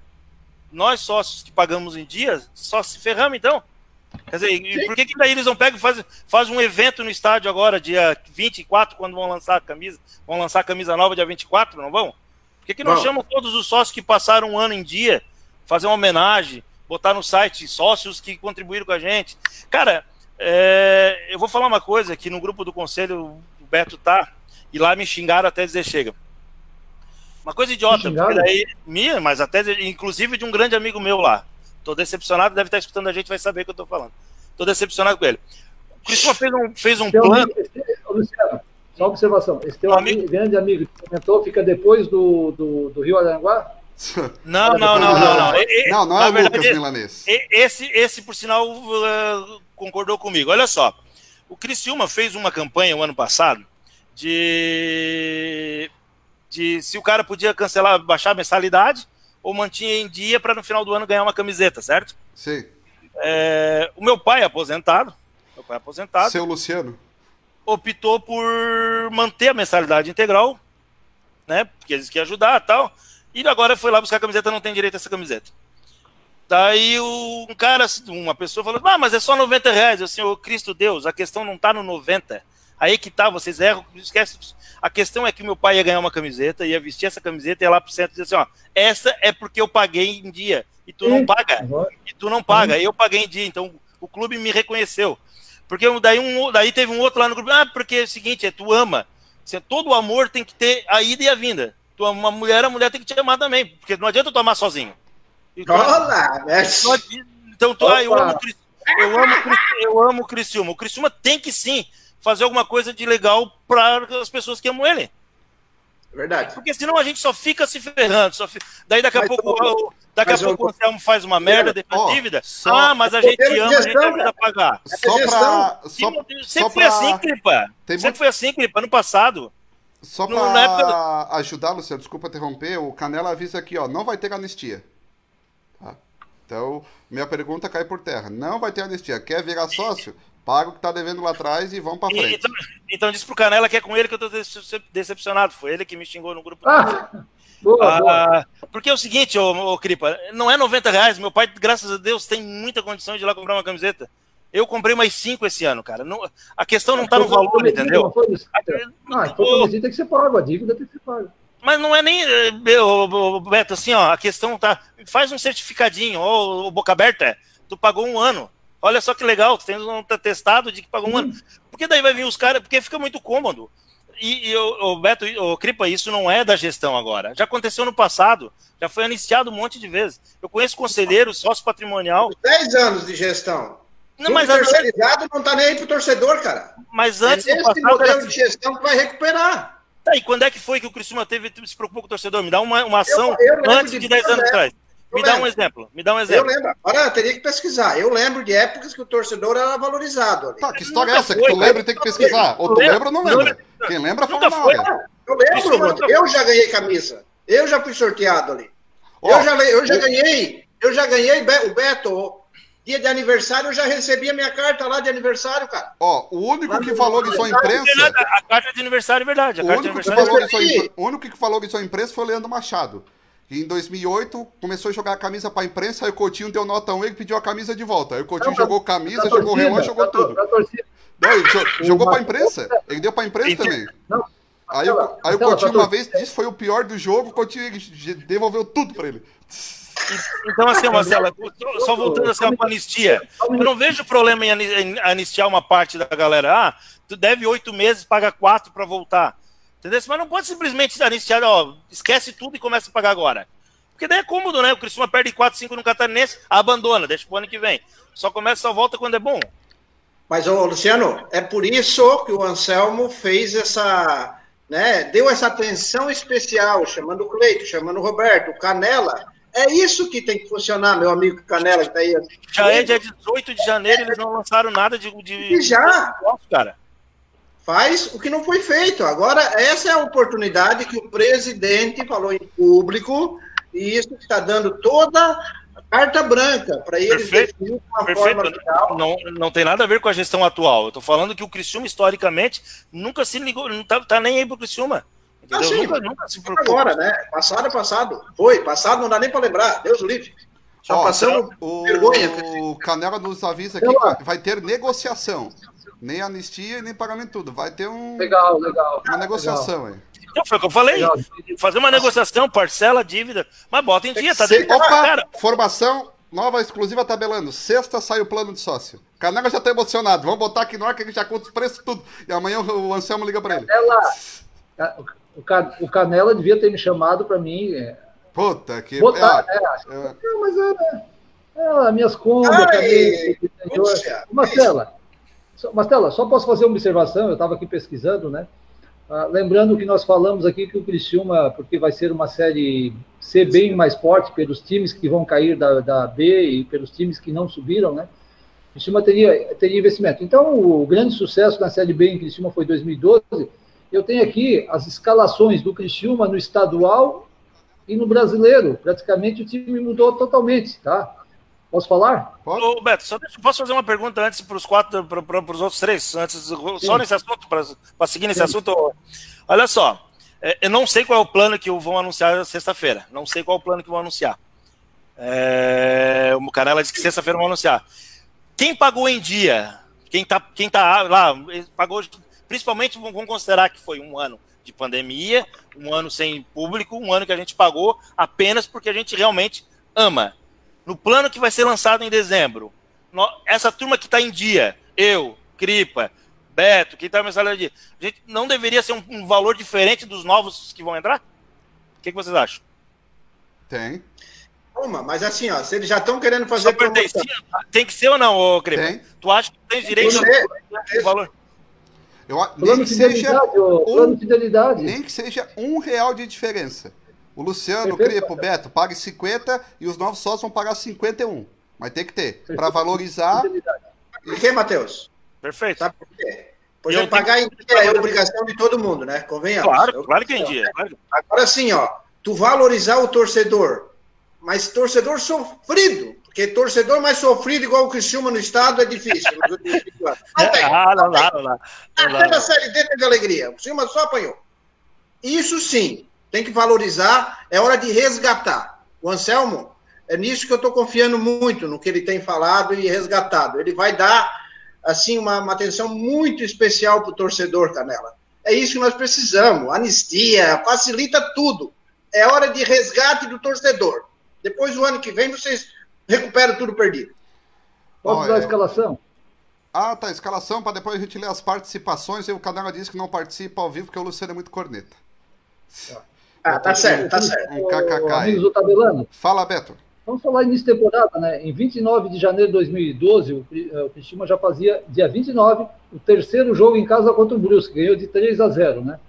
nós, sócios que pagamos em dia, só se ferramos, então. Quer dizer, e por que, que daí eles não pegam e fazem faz um evento no estádio agora, dia 24, quando vão lançar a camisa? Vão lançar a camisa nova dia 24, não vão? Por que, que não, não. chamam todos os sócios que passaram um ano em dia, fazer uma homenagem, botar no site sócios que contribuíram com a gente? Cara, é, eu vou falar uma coisa que no grupo do conselho o Beto tá, e lá me xingaram até dizer chega. Uma coisa idiota, porque daí, minha, mas até inclusive de um grande amigo meu lá. Tô decepcionado, deve estar escutando a gente, vai saber o que eu tô falando. Tô decepcionado com ele. O Cristóvão fez um, fez um plano. Amigo, esse, Luciano, só observação. Esse teu amigo, grande amigo que comentou fica depois do, do, do Rio Aranguá? *laughs* Não, não, não, não, não. Não, não é o Lucas Milanês. Esse, esse, por sinal, uh, concordou comigo. Olha só, o Criciúma fez uma campanha o ano passado de, de se o cara podia cancelar, baixar a mensalidade ou mantinha em dia para no final do ano ganhar uma camiseta, certo? Sim. É, o meu pai aposentado, meu pai aposentado. Seu Luciano. Optou por manter a mensalidade integral, né? Porque eles queriam ajudar tal. E agora foi lá buscar a camiseta, não tem direito a essa camiseta. Daí um cara, uma pessoa falou, ah, mas é só 90 reais. Eu assim, ô Cristo Deus, a questão não tá no 90. Aí que tá, vocês erram, esquece. A questão é que meu pai ia ganhar uma camiseta, ia vestir essa camiseta e ia lá pro centro e dizer assim, ó, essa é porque eu paguei em dia. E tu não paga. E tu não paga. Eu paguei em dia, então o clube me reconheceu. Porque daí, um, daí teve um outro lá no grupo, ah, porque é o seguinte, é tu ama. Todo amor tem que ter a ida e a vinda. Tu ama uma mulher, a mulher tem que te amar também. Porque não adianta tu amar sozinho. Então, Olá, então tu, ah, eu amo eu amo, eu amo o Criciúma. O Criciúma tem que sim fazer alguma coisa de legal para as pessoas que amam ele. Verdade. Porque senão a gente só fica se ferrando. Só fica... Daí daqui a mas, pouco, eu, daqui a pouco o Anselmo faz uma merda, de oh, dívida. Só, ah, mas a gente ama, a gente ajuda a pagar. Só pra, só, sempre só foi pra... assim, Clipa. Sempre muito... foi assim, Clipa, ano passado. Só para época... ajudar, Luciano, desculpa interromper, o Canela avisa aqui, ó, não vai ter anistia. Então, minha pergunta cai por terra. Não vai ter anistia. Quer virar sócio? Paga o que tá devendo lá atrás e vamos para frente. Então, então diz pro Canela que é com ele que eu tô decepcionado. Foi ele que me xingou no grupo. Ah, boa, ah, boa. Porque é o seguinte, ô, ô Cripa, não é 90 reais. Meu pai, graças a Deus, tem muita condição de ir lá comprar uma camiseta. Eu comprei mais cinco esse ano, cara. Não, a questão não tá no valor, entendeu? Não, ah, foi tem que ser pago, a dívida tem que ser paga. Mas não é nem, eh, Beto, assim, ó, a questão tá. Faz um certificadinho, ó, boca aberta, tu pagou um ano. Olha só que legal, tu tem um testado de que pagou um hum. ano. Porque daí vai vir os caras, porque fica muito cômodo. E, e o, o Beto, o Cripa, isso não é da gestão agora. Já aconteceu no passado, já foi iniciado um monte de vezes. Eu conheço conselheiro, sócio patrimonial. 10 anos de gestão. Não, mas terceirizado não tá nem aí pro torcedor, cara. Mas antes é esse passado, modelo de gestão que vai recuperar. Tá, e quando é que foi que o Criciúma teve, se preocupou com o torcedor? Me dá uma, uma ação eu, eu antes de, de 10 anos atrás. Me dá um exemplo. Me dá um exemplo. Eu lembro. Agora teria que pesquisar. Eu lembro de épocas que o torcedor era valorizado. Ali. Tá, que história é essa? Foi, que tu lembra e tem que pesquisar. Ou tu lembra ou não lembra? Quem lembra fala na hora. Eu lembro, Eu já ganhei camisa. Eu já fui sorteado ali. Oh, eu, já, eu já ganhei. Eu já ganhei o Beto dia de aniversário, eu já recebi a minha carta lá de aniversário, cara. Ó, o único que falou que só imprensa. A carta de aniversário é verdade. O único, que falou que só, o único que falou que só imprensa foi o Leandro Machado. E em 2008 começou a jogar a camisa pra imprensa, aí o Coutinho deu nota 1 e pediu a camisa de volta. Aí o Coutinho não, jogou camisa, tá jogou relógio, jogou tudo. Não, ele jogou pra imprensa. Ele deu pra imprensa também. Não. Aí, o, aí o Coutinho uma vez disse foi o pior do jogo, o Coutinho devolveu tudo pra ele. Então, assim, Marcela, só voltando assim, a anistia, eu não vejo problema em anistiar uma parte da galera. Ah, tu deve oito meses, paga quatro para voltar. Entendeu? Mas não pode simplesmente anistiar, ó, esquece tudo e começa a pagar agora. Porque daí é cômodo, né? O Criciúma perde 4, 5 no Catarinense, abandona, deixa pro ano que vem. Só começa, só volta quando é bom. Mas, ô, Luciano, é por isso que o Anselmo fez essa, né, deu essa atenção especial, chamando o Cleito, chamando o Roberto, o Canela. É isso que tem que funcionar, meu amigo Canela, que tá aí. Já é dia 18 de janeiro, eles não lançaram nada de. de e já? De... cara. Faz o que não foi feito. Agora, essa é a oportunidade que o presidente falou em público, e isso está dando toda carta branca para eles Perfeito. uma Perfeito. Não, não tem nada a ver com a gestão atual. Eu estou falando que o Criciúma, historicamente, nunca se ligou, não tá, tá nem aí pro Criciúma. Ah, sim, nunca, nunca se preocupou. Agora, né? Passado é passado. Foi, passado não dá nem para lembrar. Deus livre. Já Ó, passamos o, vergonha. O Canela nos avisa aqui que vai ter negociação. Nem anistia, nem pagamento tudo. Vai ter um. Legal, legal. Uma negociação legal. aí. Não, foi o que eu falei. Fazer uma negociação, parcela, dívida, mas bota em dia, tá dentro. Opa, cara. formação nova exclusiva tabelando. Sexta sai o plano de sócio. Canela já tá emocionado. Vamos botar aqui no ar que a gente já conta os preços tudo. E amanhã o Anselmo liga pra ele. Canela, o Canela devia ter me chamado pra mim. É, Puta que. Botar, é, é, Não, mas é, né? é, minhas contas. Marcela, Marcela, só posso fazer uma observação? Eu estava aqui pesquisando, né? Ah, lembrando que nós falamos aqui que o Criciúma, porque vai ser uma série C bem mais forte pelos times que vão cair da, da B e pelos times que não subiram, né? O Criciúma teria, teria investimento. Então, o grande sucesso na série B em Criciúma foi 2012. Eu tenho aqui as escalações do Criciúma no estadual e no brasileiro. Praticamente o time mudou totalmente, tá? Posso falar? Ô, Beto, só deixa, posso fazer uma pergunta antes para os quatro, para os outros três, antes, Sim. só nesse assunto, para seguir nesse Sim. assunto. Olha só, é, eu não sei qual é o plano que vão anunciar sexta-feira. Não sei qual é o plano que vão anunciar. É, o Canela disse que sexta-feira vão anunciar. Quem pagou em dia? Quem tá, quem tá lá, pagou. Principalmente vamos considerar que foi um ano de pandemia, um ano sem público, um ano que a gente pagou apenas porque a gente realmente ama no plano que vai ser lançado em dezembro, essa turma que está em dia, eu, Cripa, Beto, quem está mensalidade dia, a gente não deveria ser um, um, valor diferente dos novos que vão entrar? O que, que vocês acham? Tem. Uma, mas assim, ó, se eles já estão querendo fazer. Promoção... Tem que ser ou não, ô Cripa? Tem. Tu acha que tem direito a valor? Eu, nem que seja um, fidelidade. Nem que seja um real de diferença. O Luciano, o Cripo, o Beto, pague 50 e os novos sócios vão pagar 51. Mas tem que ter. Para valorizar. Por que, Matheus? Perfeito. Sabe por quê? Pois é, pagar em dia é obrigação de todo mundo, né? Convenhamos. Claro, claro que é em dia. Agora sim, ó, tu valorizar o torcedor, mas torcedor sofrido, porque torcedor mais sofrido igual o Criciúma no estado é difícil. Não tem. Ah, não dá, não dá. Até na Série D teve alegria. O Criciúma só apanhou. Isso sim, tem que valorizar, é hora de resgatar. O Anselmo, é nisso que eu estou confiando muito, no que ele tem falado e resgatado. Ele vai dar, assim, uma, uma atenção muito especial para o torcedor, Canela. É isso que nós precisamos. Anistia, facilita tudo. É hora de resgate do torcedor. Depois, o ano que vem, vocês recuperam tudo perdido. Posso oh, dar a escalação? Ah, tá. Escalação para depois a gente ler as participações. E o Canela disse que não participa ao vivo porque o Luciano é muito corneta. Ah, tá certo, tá certo. Um KKK. Do Tabelano. Fala, Beto. Vamos falar início de temporada, né? Em 29 de janeiro de 2012, o, eh, o Cristina já fazia, dia 29, o terceiro jogo em casa contra o Brusque, ganhou de 3 a 0, né?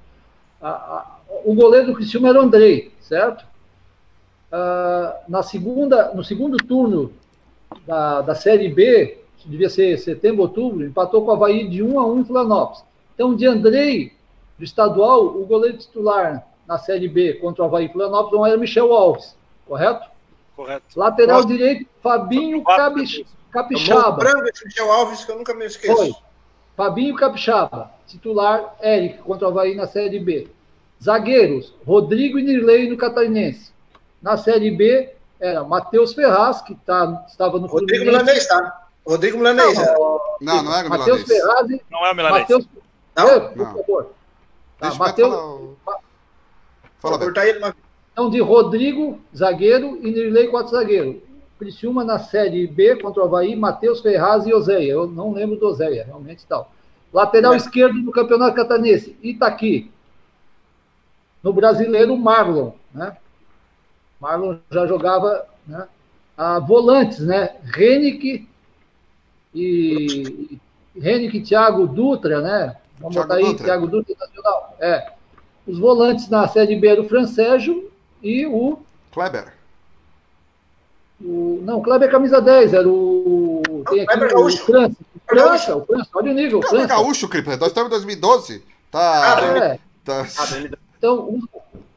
A, a, o goleiro do Cristina era o Andrei, certo? Ah, na segunda, no segundo turno da, da Série B, devia ser setembro, outubro, empatou com o Havaí de 1 a 1 em Florianópolis. Então, de Andrei, do estadual, o goleiro titular na Série B contra o Havaí Florianópolis não era Michel Alves, correto? Correto. Lateral Nossa. direito, Fabinho Cabix... Capixaba. branco esse Michel Alves, que eu nunca me esqueço. Foi. Fabinho Capixaba. Titular, Eric, contra o Havaí na Série B. Zagueiros, Rodrigo e Nirley no Catarinense. Na Série B, era Matheus Ferraz, que tá, estava no Rodrigo Milanês, tá? Rodrigo Milanês. Não, é. não, não é o Matheus Ferraz. Não é o Milanês. Mateus... Não? Por favor. Tá, Matheus... Falar... Fala, cortar ele uma... Então, de Rodrigo, zagueiro, e Nirley, quatro zagueiro. Criciúma na Série B contra o Havaí, Matheus Ferraz e Ozeia. Eu não lembro do Ozeia, realmente tal. Lateral é. esquerdo no Campeonato Catarinense, Itaqui. No brasileiro, Marlon. Né? Marlon já jogava né? a volantes, né? Renick e, Henrique Thiago Dutra, né? Vamos Thiago botar aí, Dutra. Thiago Dutra Nacional. É. Os volantes na Série B era o Francésio e o. Kleber. O, não, o Kleber é camisa 10, era o. Tem aqui o, o França. O França, o França, olha o nível. Kleber é Gaúcho, Clipper. Nós estamos em 2012. Tá. Ah, é. tá... Então,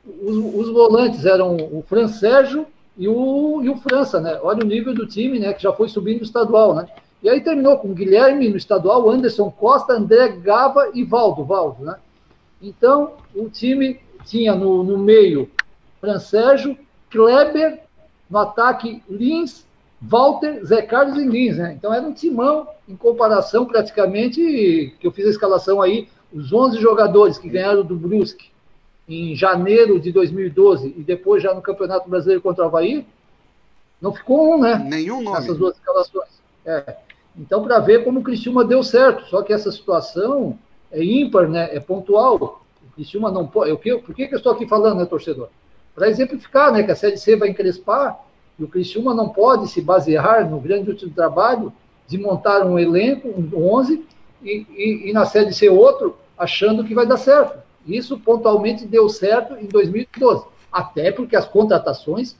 os, os, volantes eram o Francésio e o, e o França, né? Olha o nível do time, né? Que já foi subindo o estadual, né? E aí terminou com Guilherme no estadual, Anderson Costa, André Gava e Valdo, Valdo, né? Então, o time tinha no, no meio Francésio, Kleber, no ataque Lins, Walter, Zé Carlos e Lins, né? Então era um timão em comparação praticamente, que eu fiz a escalação aí, os 11 jogadores que ganharam do Brusque em janeiro de 2012 e depois já no Campeonato Brasileiro contra o Havaí, não ficou um, né? Nenhum nome. Nessas duas escalações. É. Então, para ver como o Criciúma deu certo. Só que essa situação é ímpar, né? É pontual. O Criciúma não pode. Por que, que eu estou aqui falando, né, torcedor? Para exemplificar, né? Que a Série C vai encrespar e o Criciúma não pode se basear no grande último trabalho de montar um elenco, um 11, e, e, e na Série C outro, achando que vai dar certo. Isso pontualmente deu certo em 2012, até porque as contratações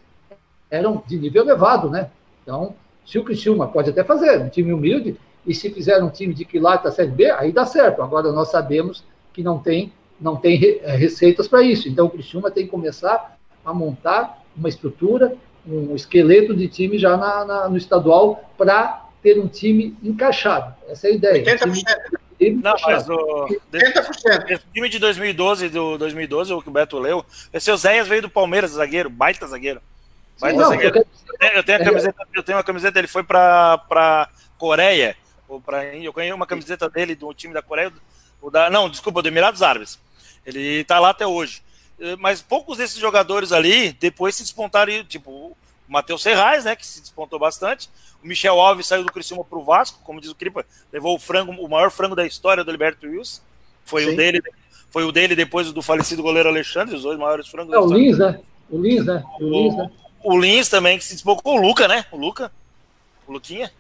eram de nível elevado, né? Então, se o Criciúma pode até fazer, um time humilde, e se fizer um time de quilate da Série B, aí dá certo. Agora nós sabemos que não tem, não tem eh, receitas para isso. Então o Criciúma tem que começar a montar uma estrutura, um esqueleto de time já na, na no estadual para ter um time encaixado. Essa é a ideia. 80%. Não, mas o. 80%. Esse time de 2012, do 2012, o que o Beto leu, esse Zéias veio do Palmeiras, zagueiro, baita zagueiro. Baita Sim, não, zagueiro. Eu, tenho a camiseta, eu tenho uma camiseta, ele foi pra, pra Coreia. Ou pra, eu ganhei uma camiseta dele do time da Coreia. O da, não, desculpa, do Emirados Árabes. Ele tá lá até hoje. Mas poucos desses jogadores ali depois se despontaram, tipo, o Matheus Serrais, né, que se despontou bastante. O Michel Alves saiu do Criciúma para o Vasco, como diz o Cripa, levou o frango, o maior frango da história do Liberto Wilson. Foi Sim. o dele, foi o dele depois do falecido goleiro Alexandre, os dois maiores frangos. É, o Lins, né? O Lins, né? O, Lins, né? o Lins também, que se despocou, o Luca, né? O Luca, o Luquinha.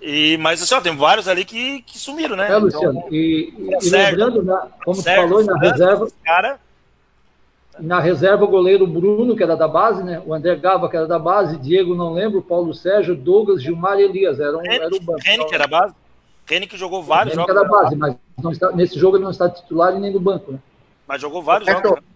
E, mas assim, ó, tem vários ali que, que sumiram, né? É, Luciano, então, e, e lembrando, na, como você falou, na reserva. Cara, na reserva, o goleiro Bruno, que era da base, né? O André Gava, que era da base, Diego, não lembro, Paulo Sérgio, Douglas, Gilmar e Elias. Era, um, era o banco. Rene, que era base. Rene que jogou vários Rene jogos. era base, mas está, nesse jogo ele não está titular e nem no banco, né? Mas jogou vários Beto, jogos. Né?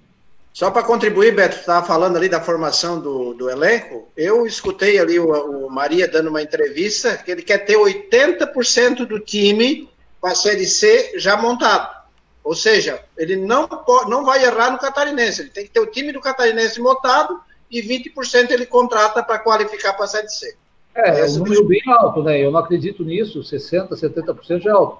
Só para contribuir, Beto, estava falando ali da formação do, do elenco. Eu escutei ali o, o Maria dando uma entrevista que ele quer ter 80% do time com a Série C já montado. Ou seja, ele não, pode, não vai errar no catarinense. Ele tem que ter o time do catarinense montado e 20% ele contrata para qualificar para a Série C. É, é um número bem alto, né? Eu não acredito nisso, 60%, 70% já é alto.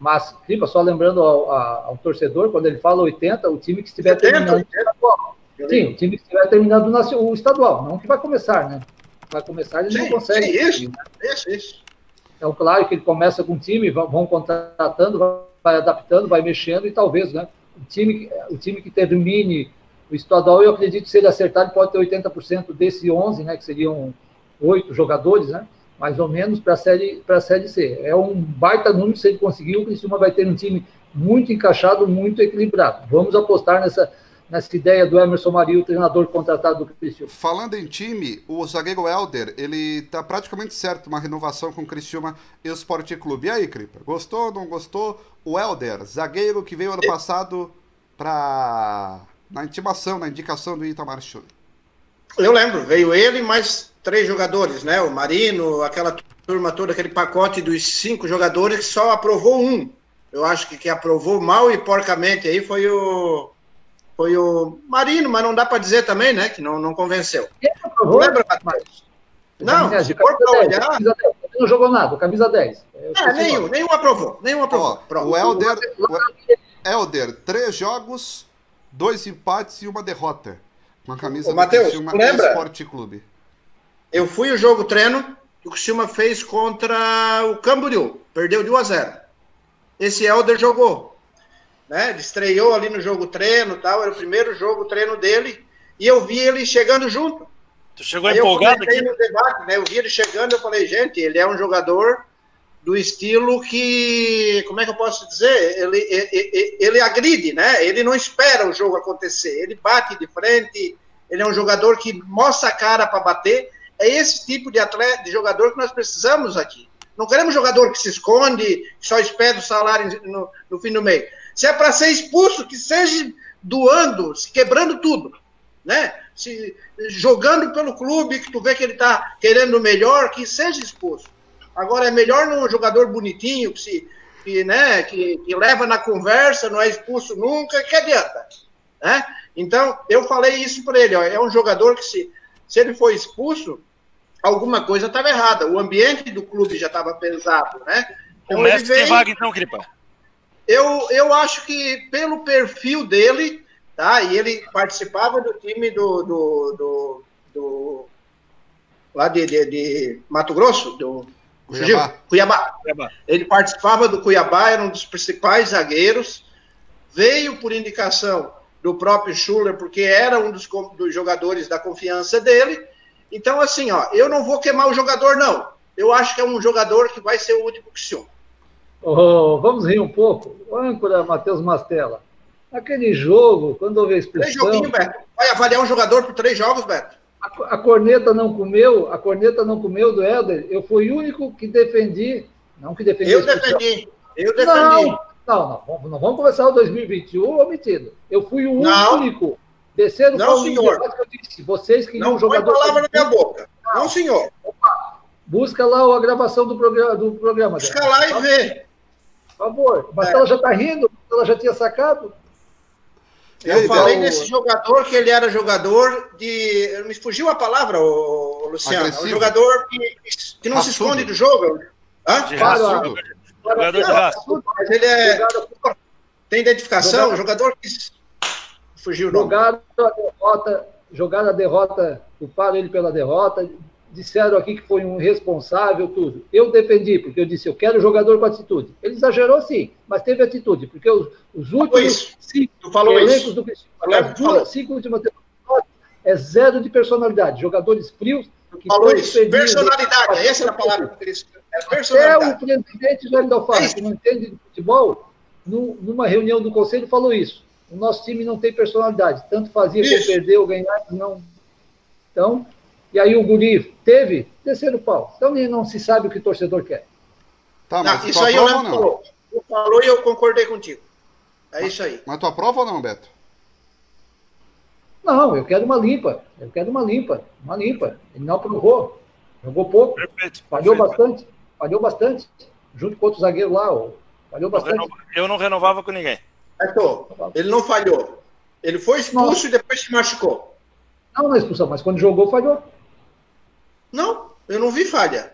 Mas, Clipa, só lembrando ao, ao, torcedor, quando ele fala 80%, o time que estiver 70, terminando 80. estadual. Sim, o time que estiver terminando o estadual, não que vai começar, né? Vai começar, ele sim, não consegue. Sim, isso, isso, isso. Então, claro que ele começa com o time, vão, vão contratando, vai adaptando, vai mexendo e talvez, né? O time, o time que termine o estadual, eu acredito que se ele acertar, ele pode ter 80% desse 11, né? Que seriam oito jogadores, né? Mais ou menos para a série, a série C. É um baita número, se ele conseguir, o Criciúma vai ter um time muito encaixado, muito equilibrado. Vamos apostar nessa, nessa ideia do Emerson Maria, o treinador contratado do Criciúma. Falando em time, o zagueiro Helder, ele tá praticamente certo uma renovação com o Criciúma Esporte Clube. E aí, Cripa, gostou, não gostou? O Helder, zagueiro que veio ano passado para na intimação, na indicação do Itamar Schulli. Eu lembro, veio ele mais três jogadores, né? O Marino, aquela turma toda, aquele pacote dos cinco jogadores que só aprovou um. Eu acho que que aprovou mal e porcamente aí foi o foi o Marino, mas não dá para dizer também, né, que não, não convenceu. Não lembra, Matheus? Não, se for para olhar... Não jogou nada, camisa 10. É, nenhum, nenhum aprovou, nenhum aprovou. Ó, o Helder, Helder, três jogos, dois empates e uma derrota. Uma camisa Ô, Mateus, do lembra? Esporte Clube. Eu fui o jogo treino que o Criciúma fez contra o Camboriú, perdeu de 1 a 0. Esse Helder jogou né? Ele estreou ali no jogo treino tal, era o primeiro jogo treino dele, e eu vi ele chegando junto. Tu chegou Aí empolgado eu aqui? no debate, né? Eu vi ele chegando, eu falei, gente, ele é um jogador do estilo que, como é que eu posso dizer? Ele, ele, ele agride, né? Ele não espera o jogo acontecer, ele bate de frente, ele é um jogador que mostra a cara para bater. É esse tipo de atleta, de jogador que nós precisamos aqui. Não queremos jogador que se esconde, que só espera o salário no, no fim do mês. Se é para ser expulso, que seja doando, se quebrando tudo, né? Se, jogando pelo clube, que tu vê que ele está querendo o melhor, que seja expulso. Agora é melhor num jogador bonitinho, que, se, que, né, que, que leva na conversa, não é expulso nunca, que adianta. Né? Então, eu falei isso para ele, ó, é um jogador que se, se ele for expulso, alguma coisa estava errada. O ambiente do clube já estava pesado, né? Então, o mestre veio... tem vaga então, Cripa? Eu, eu acho que pelo perfil dele, tá? E ele participava do time do, do, do, do lá de, de, de, Mato Grosso, do Cuiabá. Cuiabá. Cuiabá. Ele participava do Cuiabá, era um dos principais zagueiros. Veio por indicação do próprio Schuller, porque era um dos, dos jogadores da confiança dele. Então, assim, ó, eu não vou queimar o jogador, não. Eu acho que é um jogador que vai ser o último que se oh, Vamos rir um pouco. O âncora Matheus Mastella. Aquele jogo, quando houve a expulsão... Três joguinhos, Beto. Vai avaliar um jogador por três jogos, Beto? A, a, corneta não comeu, a corneta não comeu do Helder. Eu fui o único que defendi, não que defendi Eu defendi, eu defendi. Não, não, não, não vamos começar o 2021 omitido. Eu fui o não. único. Desceram não, senhor. Que eu disse. Vocês que não um jogador. Não palavra na minha boca. Não, não senhor. Opa. Busca lá a gravação do programa. Do programa Busca dela. lá e vê. Por favor. Mas é. ela já está rindo, ela já tinha sacado. Eu aí, falei desse jogador que ele era jogador de. Me fugiu a palavra, o Luciano. Agressivo. Um jogador que, que não Raçudo. se esconde do jogo. Hã? De. Jogador de raçudo. Mas ele é. Tem identificação, jogador, jogador que. Fugiu o. Jogaram a derrota, jogaram a derrota, culparam ele pela derrota, disseram aqui que foi um responsável, tudo. Eu defendi, porque eu disse, eu quero jogador com atitude. Ele exagerou sim, mas teve atitude, porque os, os últimos cinco elencos do Cristiano, cinco últimas temporadas, é zero de personalidade. Jogadores frios. Que falou isso. Personalidade, essa é a palavra que é. Até o presidente Jair Dalfarra, é que não entende de futebol, no, numa reunião do conselho, falou isso. O nosso time não tem personalidade. Tanto fazia que perder ou ganhar, não. Então, e aí o guri teve, terceiro pau. Então não se sabe o que o torcedor quer. Tá, mas não, isso aí eu não falou. Tu falou e eu concordei contigo. É mas, isso aí. Mas tu aprova ou não, Beto? Não, eu quero uma limpa. Eu quero uma limpa. Uma limpa. Ele não aprovou. Jogou pouco. Perfeito. Falhou perfeito. bastante. Falhou bastante. Junto com outro zagueiro lá. Falhou bastante. Eu não renovava com ninguém. Beto, ele não falhou. Ele foi expulso Nossa. e depois se machucou. Não na expulsão, mas quando jogou, falhou. Não, eu não vi falha.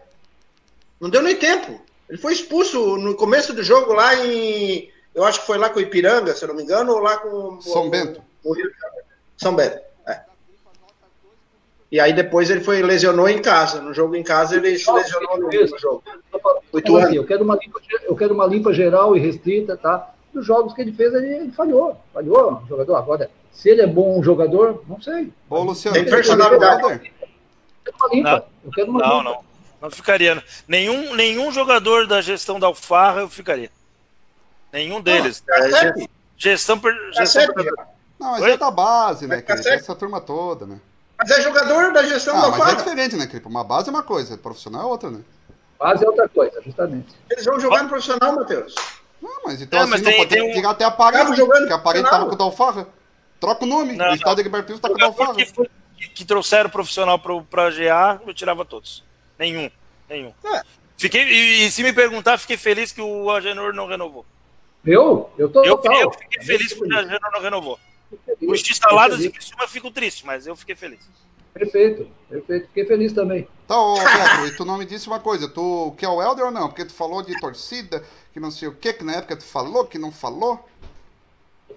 Não deu nem tempo. Ele foi expulso no começo do jogo lá em. Eu acho que foi lá com o Ipiranga, se eu não me engano, ou lá com. São Bento. O, Rio São Bento. É. E aí depois ele foi lesionou em casa. No jogo em casa ele se lesionou no, no jogo. Então, assim, eu, quero uma limpa, eu quero uma limpa geral e restrita, tá? Dos jogos que ele fez, ele, ele falhou. Falhou, jogador. Agora, se ele é bom jogador, não sei. Ô, Luciano, tem personalidade uma limpa. Não, eu quero uma não, limpa. não. Não ficaria. Nenhum, nenhum jogador da gestão da Alfarra eu ficaria. Nenhum deles. Não, é, gestão. gestão não, mas Oi? é da base, né? Que essa turma toda, né? Mas é jogador da gestão ah, da Alfarra. Mas é diferente, né, Cripo? Uma base é uma coisa, profissional é outra, né? Base é outra coisa, justamente. Eles vão jogar no profissional, Matheus. Não, mas então é, assim mas tem, não pode tem um... até apagar, jogando porque a parede tava com o Dalfarra. Troca o nome. Não, o estado de Guilherme tá com o Dalfarra. Que foi, que trouxeram profissional para GA, eu tirava todos. Nenhum. Nenhum. É. Fiquei, e, e, se me perguntar, fiquei feliz que o Agenor não renovou. Eu? Eu tô eu, eu fiquei feliz que o Agenor não renovou. Os X-Saladas e Criciúma ficam tristes, mas eu fiquei feliz. Perfeito, perfeito. Fiquei feliz também. Então, Beto, e tu não me disse uma coisa, tu quer o Helder ou não? Porque tu falou de torcida, que não sei o que, que na época tu falou, que não falou.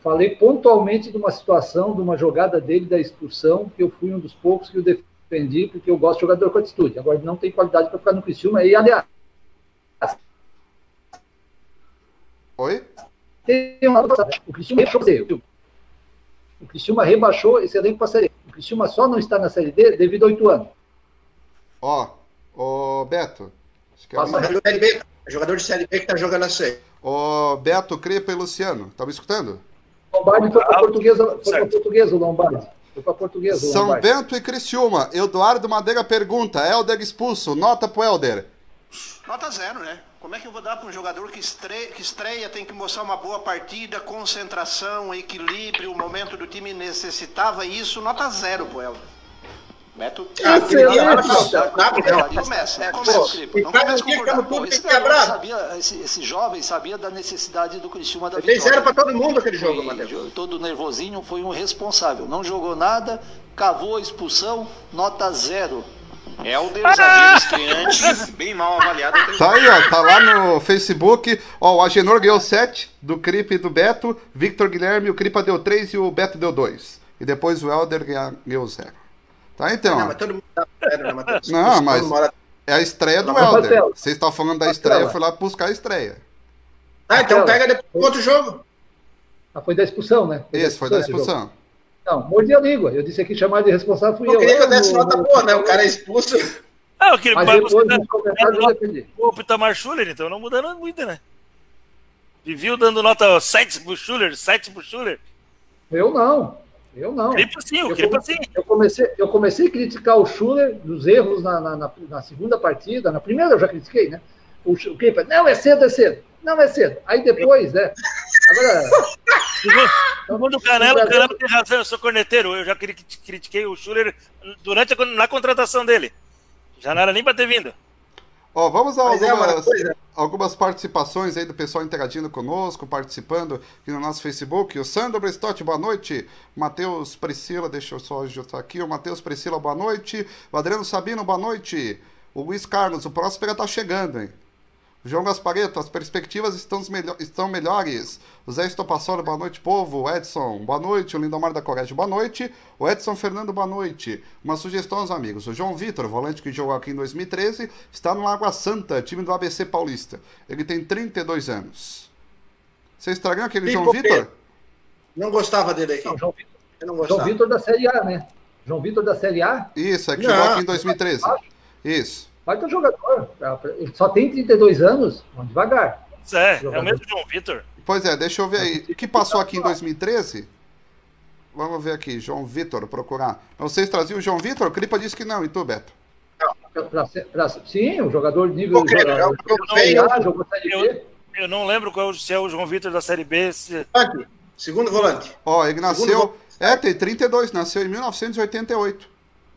Falei pontualmente de uma situação, de uma jogada dele da expulsão, que eu fui um dos poucos que o defendi, porque eu gosto de jogador com atitude. Agora, não tem qualidade para ficar no Criciúma. E, aliás... Oi? Tem uma... O Criciúma rebaixou, o Criciúma rebaixou esse elenco para a Série O Criciúma só não está na Série D devido a oito anos. Ó, oh, ô Beto... Passa a Série B. É jogador de Série B que tá jogando a C. Ô, Beto, Crepa e Luciano, tá me escutando? Lombardi foi para portuguesa, foi para certo. portuguesa o Lombardi. Foi para portuguesa São Lombardi. Bento e Criciúma. Eduardo Madeira pergunta: Helder expulso, nota pro Helder. Nota zero, né? Como é que eu vou dar para um jogador que estreia, que estreia, tem que mostrar uma boa partida, concentração, equilíbrio, o momento do time necessitava isso, nota zero pro Helder. Ah, lá, Excelente. tá, tá, tá, Começa, é, Pô, começa. e Não cara, começa ficado tudo esse bravo. sabia, esse, esse jovem sabia da necessidade do Criciúma da vitória. zero pra todo mundo aquele jogo, Matheus. Todo nervosinho, foi um responsável. Não jogou nada, cavou a expulsão, nota zero. Helder, zagueiro estreante, bem mal avaliado. Tá aí, ó, tá lá no Facebook. Ó, o Agenor ganhou 7 do Cripe e do Beto. Victor Guilherme, o Cripa deu 3 e o Beto deu 2. E depois o Helder ganhou 0. Tá, então. Não, mas todo mundo dá zero, né, Matheus? Não, Todo mas- mora- É a estreia do Helder. Vocês estão falando da estreia, eu fui lá buscar a estreia. Ah, então Aquela. pega depois do outro jogo. Ah, foi da expulsão, né? Esse foi da jogo. expulsão. Não, mordi a língua. Eu disse aqui chamar de responsável fui Eu eu. queria que eu desse no- nota no- boa, né? O cara é expulso. Ah, eu queria Mas depois você nos comentários eu defendi. o Pitamar Schuller, então não mudando muito, né? Viviu dando nota 7 pro Schuller, 7 pro Schuller. Eu não. Eu não. Cripa sim, o Eu Cripa come- sim. Eu comecei, eu comecei a criticar o Schuller dos erros na, na, na- na segunda partida. Na primeira eu já critiquei, né? O, o Kepa, não, é cedo, é cedo. Não, é cedo. Aí depois, né? Agora, *laughs* Segundo, o Canelo, o Canelo tem razão, eu sou corneteiro. Eu já cri- critiquei o Schuller durante a, na contratação dele. Já não era nem pra ter vindo. Ó, vamos a Mas é uma algumas, coisa. algumas participações aí do pessoal interagindo conosco, participando aqui no nosso Facebook. O Sandro Bristotti, boa noite. Matheus Priscila, deixa eu só ajustar aqui. O Matheus Priscila, boa noite. O Adriano Sabino, boa noite. O Luiz Carlos, o Próspera tá chegando, hein? João Gaspareto, as perspectivas estão, melho- estão melhores. O Zé Estopassoli, boa noite, povo. O Edson, boa noite. O Lindomar da Coragem, boa noite. O Edson Fernando, boa noite. Uma sugestão aos amigos. O João Vitor, volante que jogou aqui em 2013, está no Água Santa, time do ABC Paulista. Ele tem 32 anos. Você estranhou aquele João Pipoqueiro. Vitor? Não gostava dele aqui. não, João, Vitor- Eu não João gostava. Vitor da Série A, né? João Vitor da Série A, Isso, é que Não. jogou aqui em 2013. Isso. Vai ter jogador. Ele só tem 32 anos, vamos devagar. É, é o mesmo João Vitor. Pois é, deixa eu ver aí. O que passou aqui em 2013? Vamos ver aqui, João Vitor, procurar. Vocês traziam o João Vitor? O Cripa disse que não, e tu, Beto? Pra- pra- pra- sim, o jogador de nível. É jogador, eu B. Eu não lembro qual, se é o João Vitor da Série B. Se... Volante, Segundo volante. Ó, ele nasceu. Segundo É, tem 32, nasceu em 1988.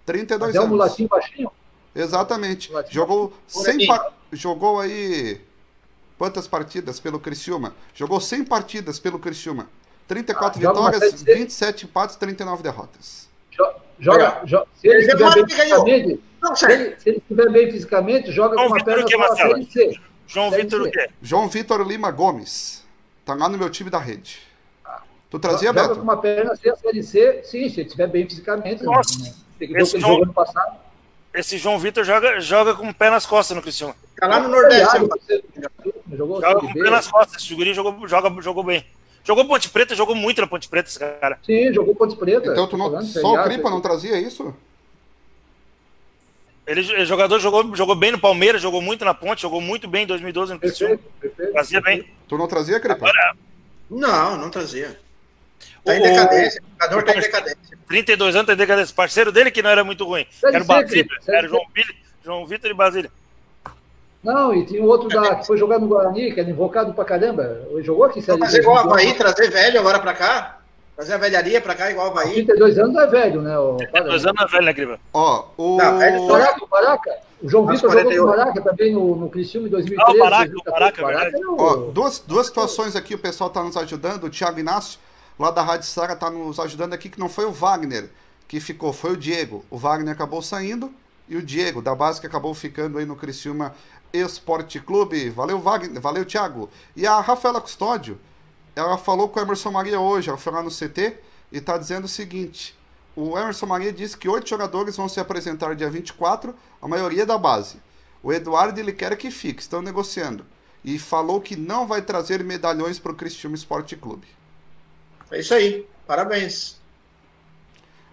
32 Mas é um anos. mulatinho baixinho. Exatamente. Mulatinho. Jogou Por 100 aqui. pa- Jogou aí. Quantas partidas pelo Criciúma? Jogou 100 partidas pelo Criciúma. 34 Ah, joga vitórias, Série C. 27 empates, 39 derrotas. Jo- Joga, jo- se ele Ele estiver bem fisicamente, Não, se ele, se ele estiver bem fisicamente, joga João com uma Vitor perna quê, só? Série C. João Vitor o quê? João Vitor Lima Gomes. Tá lá no meu time da rede. Tu trazia, joga com Beto? uma perna C, a Série C, sim, se ele estiver bem fisicamente. né? Nossa, Tem que ver o esse que ele João- jogou no passado. Esse João Vitor joga, joga com o pé nas costas no Criciúma. Tá lá no Nordeste. Jogou Joga com o pé nas costas. Esse guri jogou, joga, jogou bem. Jogou Ponte Preta, jogou muito na Ponte Preta esse cara. Sim, jogou Ponte Preta. Então tu não, só o Cripa não trazia isso? Ele, o jogador jogou, jogou bem no Palmeiras, jogou muito na Ponte, jogou muito bem em 2012 no Criciúma. Perfeito, perfeito. Bem. Tu não trazia, Cripa? Não, não trazia. Tá em O- decadência. O jogador tá em decadência. 32 anos, tem decadência. Parceiro dele que não era muito ruim. Era o Basílio. Era o João, João Vitor e Basílio. Não, e tinha um outro da, que foi jogar no Guarani, que era invocado pra caramba. Ele jogou aqui em Série Fazer igual o. Havaí, trazer velho agora pra cá. Trazer a velharia pra cá igual o Havaí. 32 anos é velho, né? O, 32 anos é velho, né, Griba? Ó, o. Não, velho, O Baraca, o Baraca. O João Vitor jogou o 48. Baraca também no, no Criciúma em 2013. Ah, o Baraca, o 2014. Baraca, é Baraca verdade. é o- Ó, duas, duas situações aqui, o pessoal tá nos ajudando. O Thiago Inácio, lá da Rádio Sara, tá nos ajudando aqui, que não foi o Wagner que ficou, foi o Diego. O Wagner acabou saindo e o Diego, da base, que acabou ficando aí no Criciúma Esporte Clube. Valeu, Wagner, valeu, Thiago. E a Rafaela Custódio, ela falou com o Emerson Maria hoje, ela foi lá no CT e tá dizendo o seguinte. O Emerson Maria disse que oito jogadores vão se apresentar dia 24, a maioria da base. O Eduardo ele quer que fique, estão negociando. E falou que não vai trazer medalhões para o Cristiúma Esporte Clube. É isso aí. Parabéns.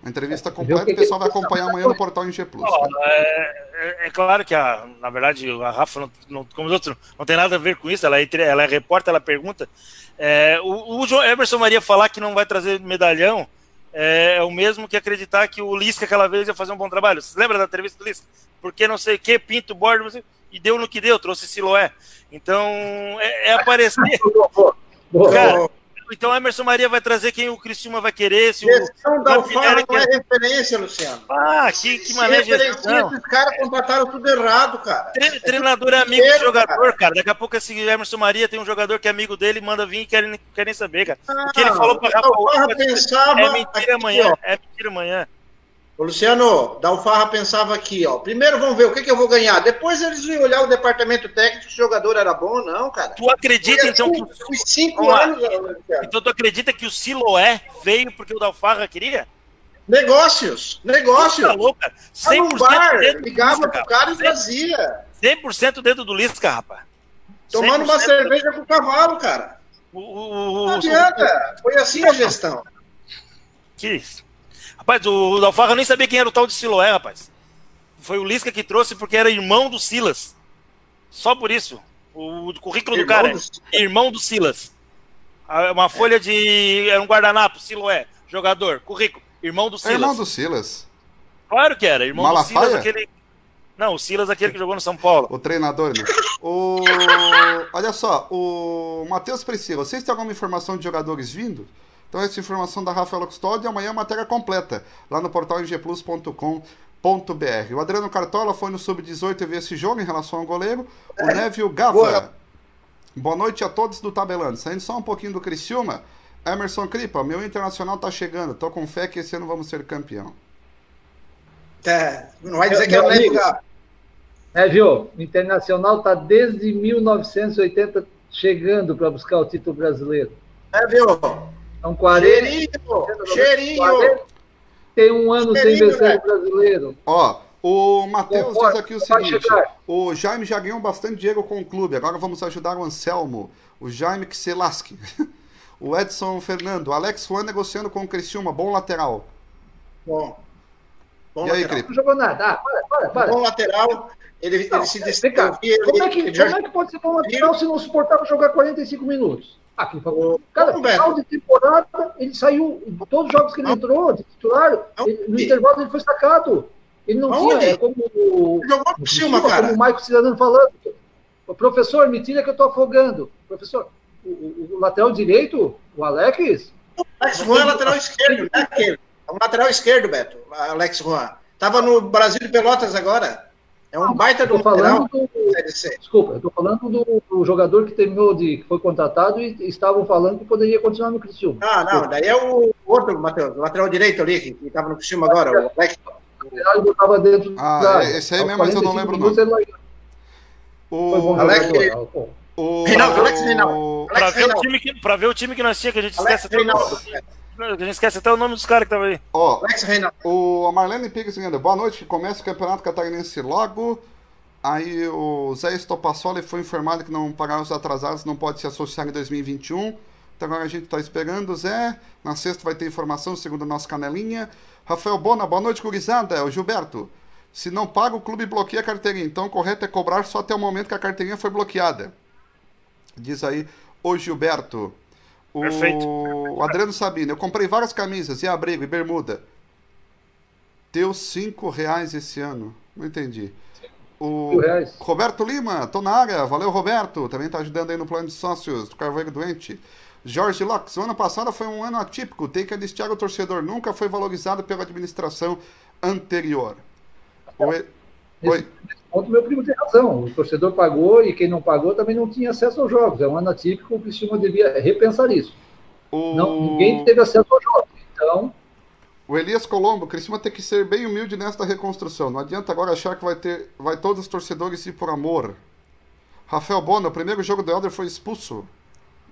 A entrevista completa o pessoal vai acompanhar amanhã no portal G Plus. É, é, é, claro que, a, na verdade, a Rafa, não, não, como os outros, não tem nada a ver com isso. Ela é, ela é repórter, ela pergunta. É, o, o Emerson Maria falar que não vai trazer medalhão é, é, o mesmo que acreditar que o Lisca aquela vez ia fazer um bom trabalho. Você lembra da entrevista do Lisca? Porque não sei o que, Pinto, Bordo, e deu no que deu, trouxe Siloé. Então, é, é aparecer. *laughs* Cara, então Emerson Maria vai trazer quem o Criciúma vai querer. Se Gestão o da UFAR não é referência, Luciano. Ah, que, que de gestão. Esses caras contrataram tudo errado, cara. Tre treinador é amigo do jogador, cara. cara. Daqui a pouco esse Emerson Maria tem um jogador que é amigo dele, manda vir e querem, querem saber, cara. Ah, o que ele falou pra Rafa pensava é mentira amanhã. É mentira amanhã. Ô, Luciano, Dalfarra pensava aqui, ó. Primeiro vamos ver o que, que eu vou ganhar. Depois eles iam olhar o departamento técnico se o jogador era bom ou não, cara. Tu acredita, então, que. Os cinco anos. Então tu acredita que o Siloé veio porque o Dalfarra queria? Negócios, negócios. Tá louca. 100% no bar, ligava pro cara e fazia. 100% dentro do Lisca, rapaz. Tomando uma cerveja com o cavalo, cara. O, o, não adianta. Foi assim a gestão. Que isso. Rapaz, o, o Alfarra nem sabia quem era o tal de Siloé, rapaz. Foi o Lisca que trouxe porque era irmão do Silas. Só por isso. O, o currículo irmão do cara é irmão do Silas. Uma folha de. Era um guardanapo, Siloé, jogador, currículo, irmão do Silas. É irmão do Silas. Claro que era, irmão Malafaia? do Silas, aquele. Não, o Silas, aquele que jogou no São Paulo. O treinador, né? O... Olha só, o Matheus Priscila, vocês têm alguma informação de jogadores vindo? Então, essa informação da Rafaela Custódio, amanhã matéria completa, lá no portal ngplus.com.br. O Adriano Cartola foi no Sub-18 e viu esse jogo em relação ao goleiro. O é. Neville Gava. Boa. Boa noite a todos do Tabelando. Saindo só um pouquinho do Criciúma. Emerson Cripa, meu internacional tá chegando. Tô com fé que esse ano vamos ser campeão. É, não vai dizer que é o Neville É, viu? O Internacional tá desde 1980 chegando para buscar o título brasileiro. É, viu? São 40. Cheirinho! Cheirinho! tem um ano Cheirinho, sem vencer o brasileiro. Ó, o Matheus diz aqui o seguinte: o Jaime já ganhou bastante dinheiro com o clube, agora vamos ajudar o Anselmo, o Jaime que se lasque. *laughs* o Edson Fernando, Alex Juan negociando com o Criciúma, bom lateral. Bom. bom e aí, Cripe? Não jogou nada. Ah, para, para, para. Bom lateral. Ele, não, ele se destacou. Como, é que, como é que pode ser bom lateral se não suportava jogar 45 minutos? Ah, falou. Cara, final de temporada, ele saiu, todos os jogos que ele entrou, de titular, ele, no intervalo ele foi sacado. Ele não Aonde? tinha, é como o. Jogou por cima, cara. Como o Maico Cidadano falando. O professor, me tira que eu tô afogando. Professor, o, o, o lateral direito, o Alex. O Alex Juan é lateral esquerdo, não é aquele. É um lateral esquerdo, Beto, Alex Juan. Tava no Brasil de Pelotas agora. É um baita do falando do, Desculpa, eu tô falando do, do, jogador que terminou de. que foi contratado e estavam falando que poderia continuar no Criciúma. Ah, não, daí é o outro, Matheus, o lateral direito ali, que estava no Criciúma agora, o Alex. Ele dentro ah, da, é, esse aí mesmo, mas eu não lembro o nome. O Alex. O Reinaldo, Alex Reinaldo. Pra ver, o time que, ver o time que nós tínhamos, que a gente esquece até a gente esquece até o nome dos caras que estavam aí. Ó, o Marlene Pires dizendo, boa noite, começa o Campeonato Catarinense logo. Aí o Zé Estopassoli foi informado que não pagar os atrasados não pode se associar em 2021. Então agora a gente está esperando, Zé. Na sexta vai ter informação, segundo a nossa canelinha. Rafael Bona, boa noite, gurizada. É o Gilberto. Se não paga, o clube bloqueia a carteirinha. Então o correto é cobrar só até o momento que a carteirinha foi bloqueada. Diz aí o Gilberto. O Perfeito. Adriano Sabino, eu comprei várias camisas e abrigo e bermuda. Deu cinco reais esse ano. Não entendi. O Roberto Lima, tô na área. Valeu, Roberto. Também tá ajudando aí no plano de sócios do Carvalho Doente. Jorge Locks, o ano passado foi um ano atípico. Tem que anistiar o torcedor. Nunca foi valorizado pela administração anterior. Oi. Oi. Ponto, meu primo tem razão. O torcedor pagou e quem não pagou também não tinha acesso aos jogos. É um ano atípico, o Cristiano devia repensar isso. O... Não, ninguém teve acesso aos jogos. Então. O Elias Colombo, Criciúma tem que ser bem humilde nesta reconstrução. Não adianta agora achar que vai ter, vai todos os torcedores ir por amor. Rafael Bona, o primeiro jogo do Helder foi expulso.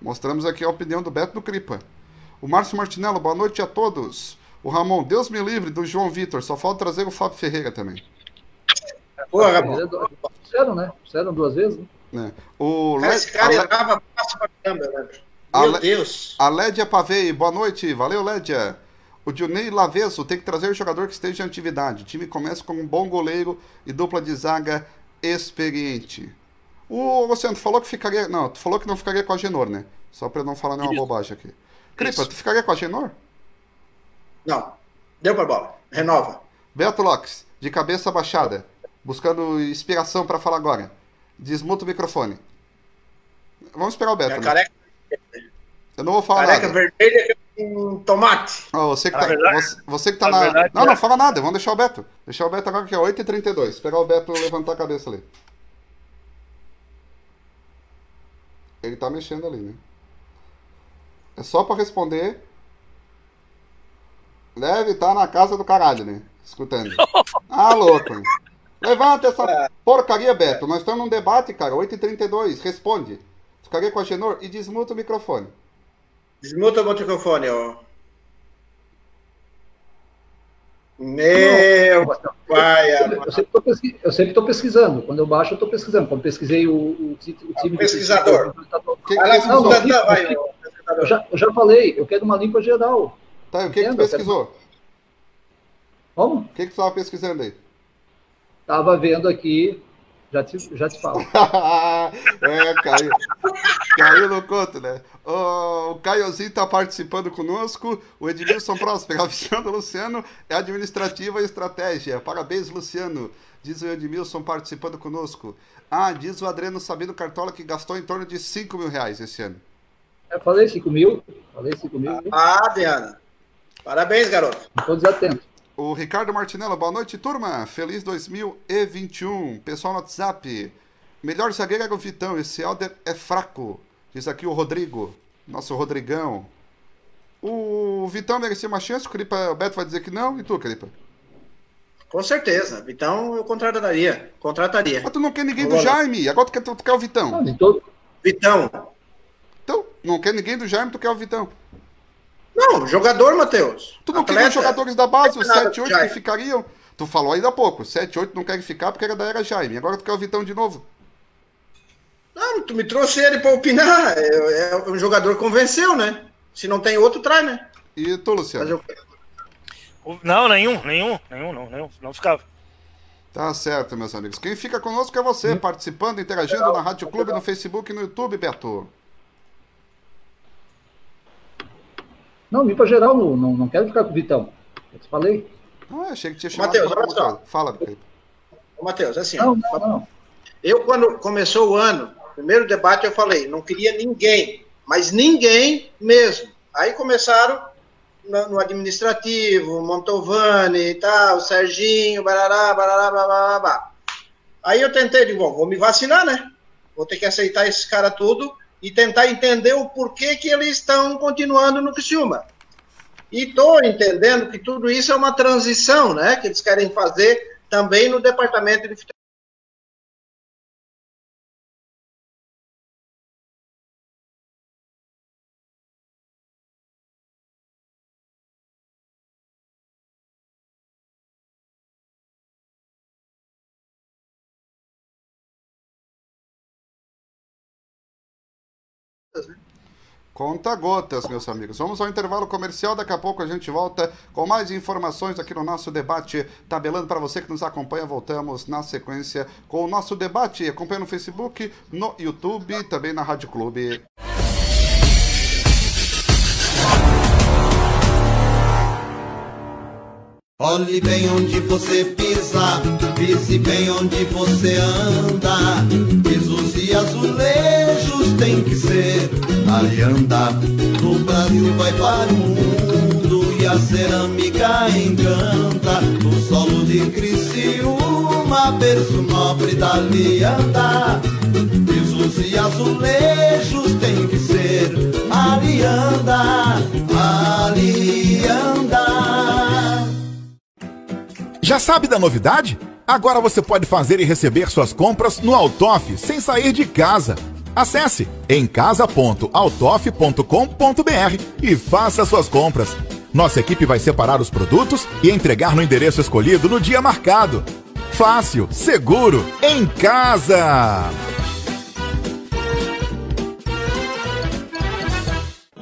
Mostramos aqui a opinião do Beto do Cripa. O Márcio Martinello, boa noite a todos. O Ramon, Deus me livre, do João Vitor. Só falta trazer o Fábio Ferreira também. Boa, Ramon. Fizeram, né? Fizeram duas vezes, né? É. O Esse cara errava fácil pra caramba, né? Meu Deus. A Lédia Pavei, boa noite. Valeu, Lédia. O Dionei Laveso tem que trazer jogador que esteja em atividade. O time começa com um bom goleiro e dupla de zaga experiente. O Luciano, tu falou que ficaria. Não, tu falou que não ficaria com a Genor, né? Só pra eu não falar nenhuma Isso. bobagem aqui. Cripa, Isso. tu ficaria com a Genor? Não. Deu pra bola. Renova. Beto Lopes, de cabeça baixada, buscando inspiração pra falar agora. Desmuta o microfone. Vamos esperar o Beto. Minha Né? careca, Eu não vou falar careca nada. vermelha com tomate. Você, que Na tá, verdade- você, você que tá na não, não é. fala nada, vamos deixar o Beto. Deixar o Beto agora que é 8h32. Esperar o Beto levantar a cabeça ali. Ele tá mexendo ali, né? É só pra responder. Deve estar na casa do caralho, né? Escutando. *laughs* Ah, louco. Levanta essa porcaria, Beto. Nós estamos num debate, cara. 8h32. Responde. Ficaria com a Genor e desmuta o microfone. Desmuta o microfone, ó. Meu pai, Eu sempre estou pesquisando. Quando eu baixo, eu estou pesquisando. Quando pesquisei o, o, o time. do- Pesquisador. Eu pesquisador. já, eu já falei, eu quero uma limpa geral. Tá, o que, que pesquisou? Como? O que, que tu estava pesquisando aí? Tava vendo aqui, já te, já te falo. *laughs* é, caiu. Caiu no conto, né? O, o Caiozinho tá participando conosco. O Edmilson Próspero, a visão do Luciano é administrativa e estratégia. Parabéns, Luciano. Diz o Edmilson participando conosco. Ah, diz o Adriano Sabino Cartola que gastou em torno de 5 mil reais esse ano. Eu falei 5 mil, falei 5 mil, Ah, Diana. Parabéns, garoto. estou desatento. O Ricardo Martinello, boa noite, turma. Feliz 2021. Pessoal no WhatsApp. Melhor zagueiro era o Vitão. Esse Helder é fraco. Diz aqui o Rodrigo. Nosso Rodrigão. O Vitão merecia uma chance. O, Cripa, o Beto vai dizer que não. E tu, Cripa? Com certeza. Então eu contrataria. Contrataria. Mas tu não quer ninguém do Agora- Jaime. Agora tu quer, tu quer o Vitão. Não, todo, Vitão. Então, não quer ninguém do Jaime, tu quer o Vitão. Não, jogador, Matheus. Tu não queria os Atleta. jogadores da base, os Não tem nada 7, 8 do que ficariam. Tu falou ainda há pouco. 7, 8 não querem ficar porque era da era Jaime. Agora tu quer o Vitão de novo. Não, tu me trouxe ele para opinar. É, é um jogador que convenceu, né? Se não tem outro, traz, né? E tu, Luciano? Não, nenhum, nenhum, nenhum, não, nenhum, não ficava. Tá certo, meus amigos. Quem fica conosco é você, participando, interagindo na Rádio Clube, no Facebook e no YouTube, Beto. Não, limpa geral, não, não, não quero ficar com o Vitão. Eu te falei. Ah, achei que tinha chamado Matheus, olha só. Fala, Matheus, assim, Não, não, não. eu quando começou o ano, primeiro debate eu falei, não queria ninguém, mas ninguém mesmo. Aí começaram no, no administrativo, Montovani e tal, Serginho, barará, barará, barará, barará. Aí eu tentei, digo, bom, vou me vacinar, né? Vou ter que aceitar esses caras tudo e tentar entender o porquê que eles estão continuando no Criciúma. E estou entendendo que tudo isso é uma transição, né? Que eles querem fazer também no departamento de Conta gotas, meus amigos. Vamos ao intervalo comercial. Daqui a pouco a gente volta com mais informações aqui no nosso debate. Tabelando para você que nos acompanha, voltamos na sequência com o nosso debate. Acompanha no Facebook, no YouTube, também na Rádio Clube. Olhe bem onde você pisa, pise bem onde você anda. Pisos e azulejos tem que ser Alianda. No Brasil vai para o mundo e a cerâmica encanta. No solo de Criciúma, berço nobre da Alianda. Pisos e azulejos tem que ser Alianda, Alianda. Já sabe da novidade? Agora você pode fazer e receber suas compras no Altoff sem sair de casa. Acesse emcasa.altoff.com.br e faça suas compras. Nossa equipe vai separar os produtos e entregar no endereço escolhido no dia marcado. Fácil, seguro, em casa!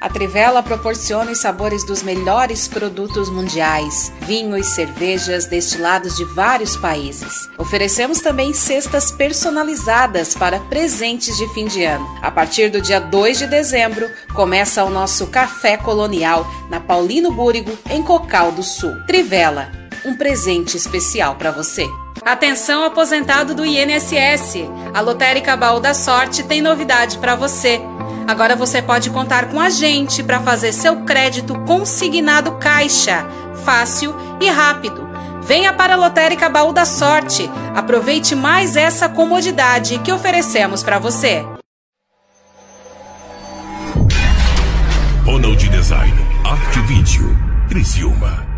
A Trivela proporciona os sabores dos melhores produtos mundiais, vinhos, cervejas, destilados de vários países. Oferecemos também cestas personalizadas para presentes de fim de ano. A partir do dia 2 de dezembro, começa o nosso Café Colonial na Paulino Búrigo, em Cocal do Sul. Trivela, um presente especial para você. Atenção aposentado do INSS. A Lotérica Baú da Sorte tem novidade para você. Agora você pode contar com a gente para fazer seu crédito consignado caixa, fácil e rápido. Venha para a Lotérica Baú da Sorte. Aproveite mais essa comodidade que oferecemos para você. Ronald Design, Arte Vídeo, Criciúma.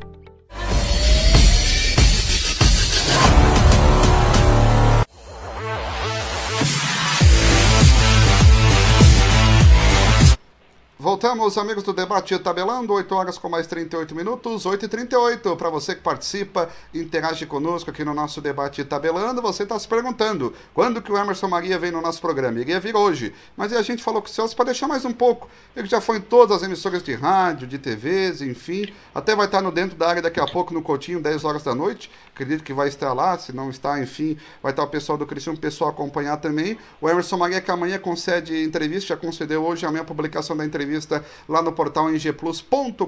Voltamos, amigos do debate tabelando, 8 horas com mais 38 minutos, 8 e 38 Para você que participa, interage conosco aqui no nosso debate tabelando, você está se perguntando quando que o Emerson Maria vem no nosso programa? Ele ia vir hoje, mas a gente falou com o Celso para deixar mais um pouco. Ele já foi em todas as emissoras de rádio, de TVs, enfim, até vai estar no dentro da área daqui a pouco no Coutinho, 10 horas da noite. Acredito que vai estar lá, se não está, enfim, vai estar o pessoal do Cristiano, o pessoal acompanhar também. O Emerson Maria que amanhã concede entrevista, já concedeu hoje a minha publicação da entrevista lá no portal ngplus.com.br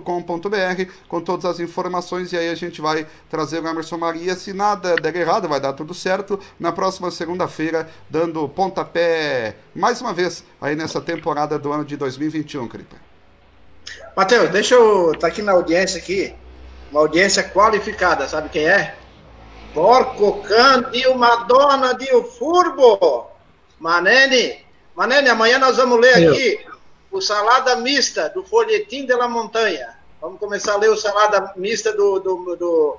com todas as informações e aí a gente vai trazer o Emerson Maria. Se nada der errado, vai dar tudo certo. Na próxima segunda-feira, dando pontapé mais uma vez aí nessa temporada do ano de 2021, Cripa. Matheus, deixa eu estar tá aqui na audiência aqui. Uma audiência qualificada, sabe quem é? Porco Candio Madonna de Furbo. Manene, Manene, amanhã nós vamos ler aqui o Salada Mista, do Folhetim de la Montanha. Vamos começar a ler o Salada Mista do, do, do,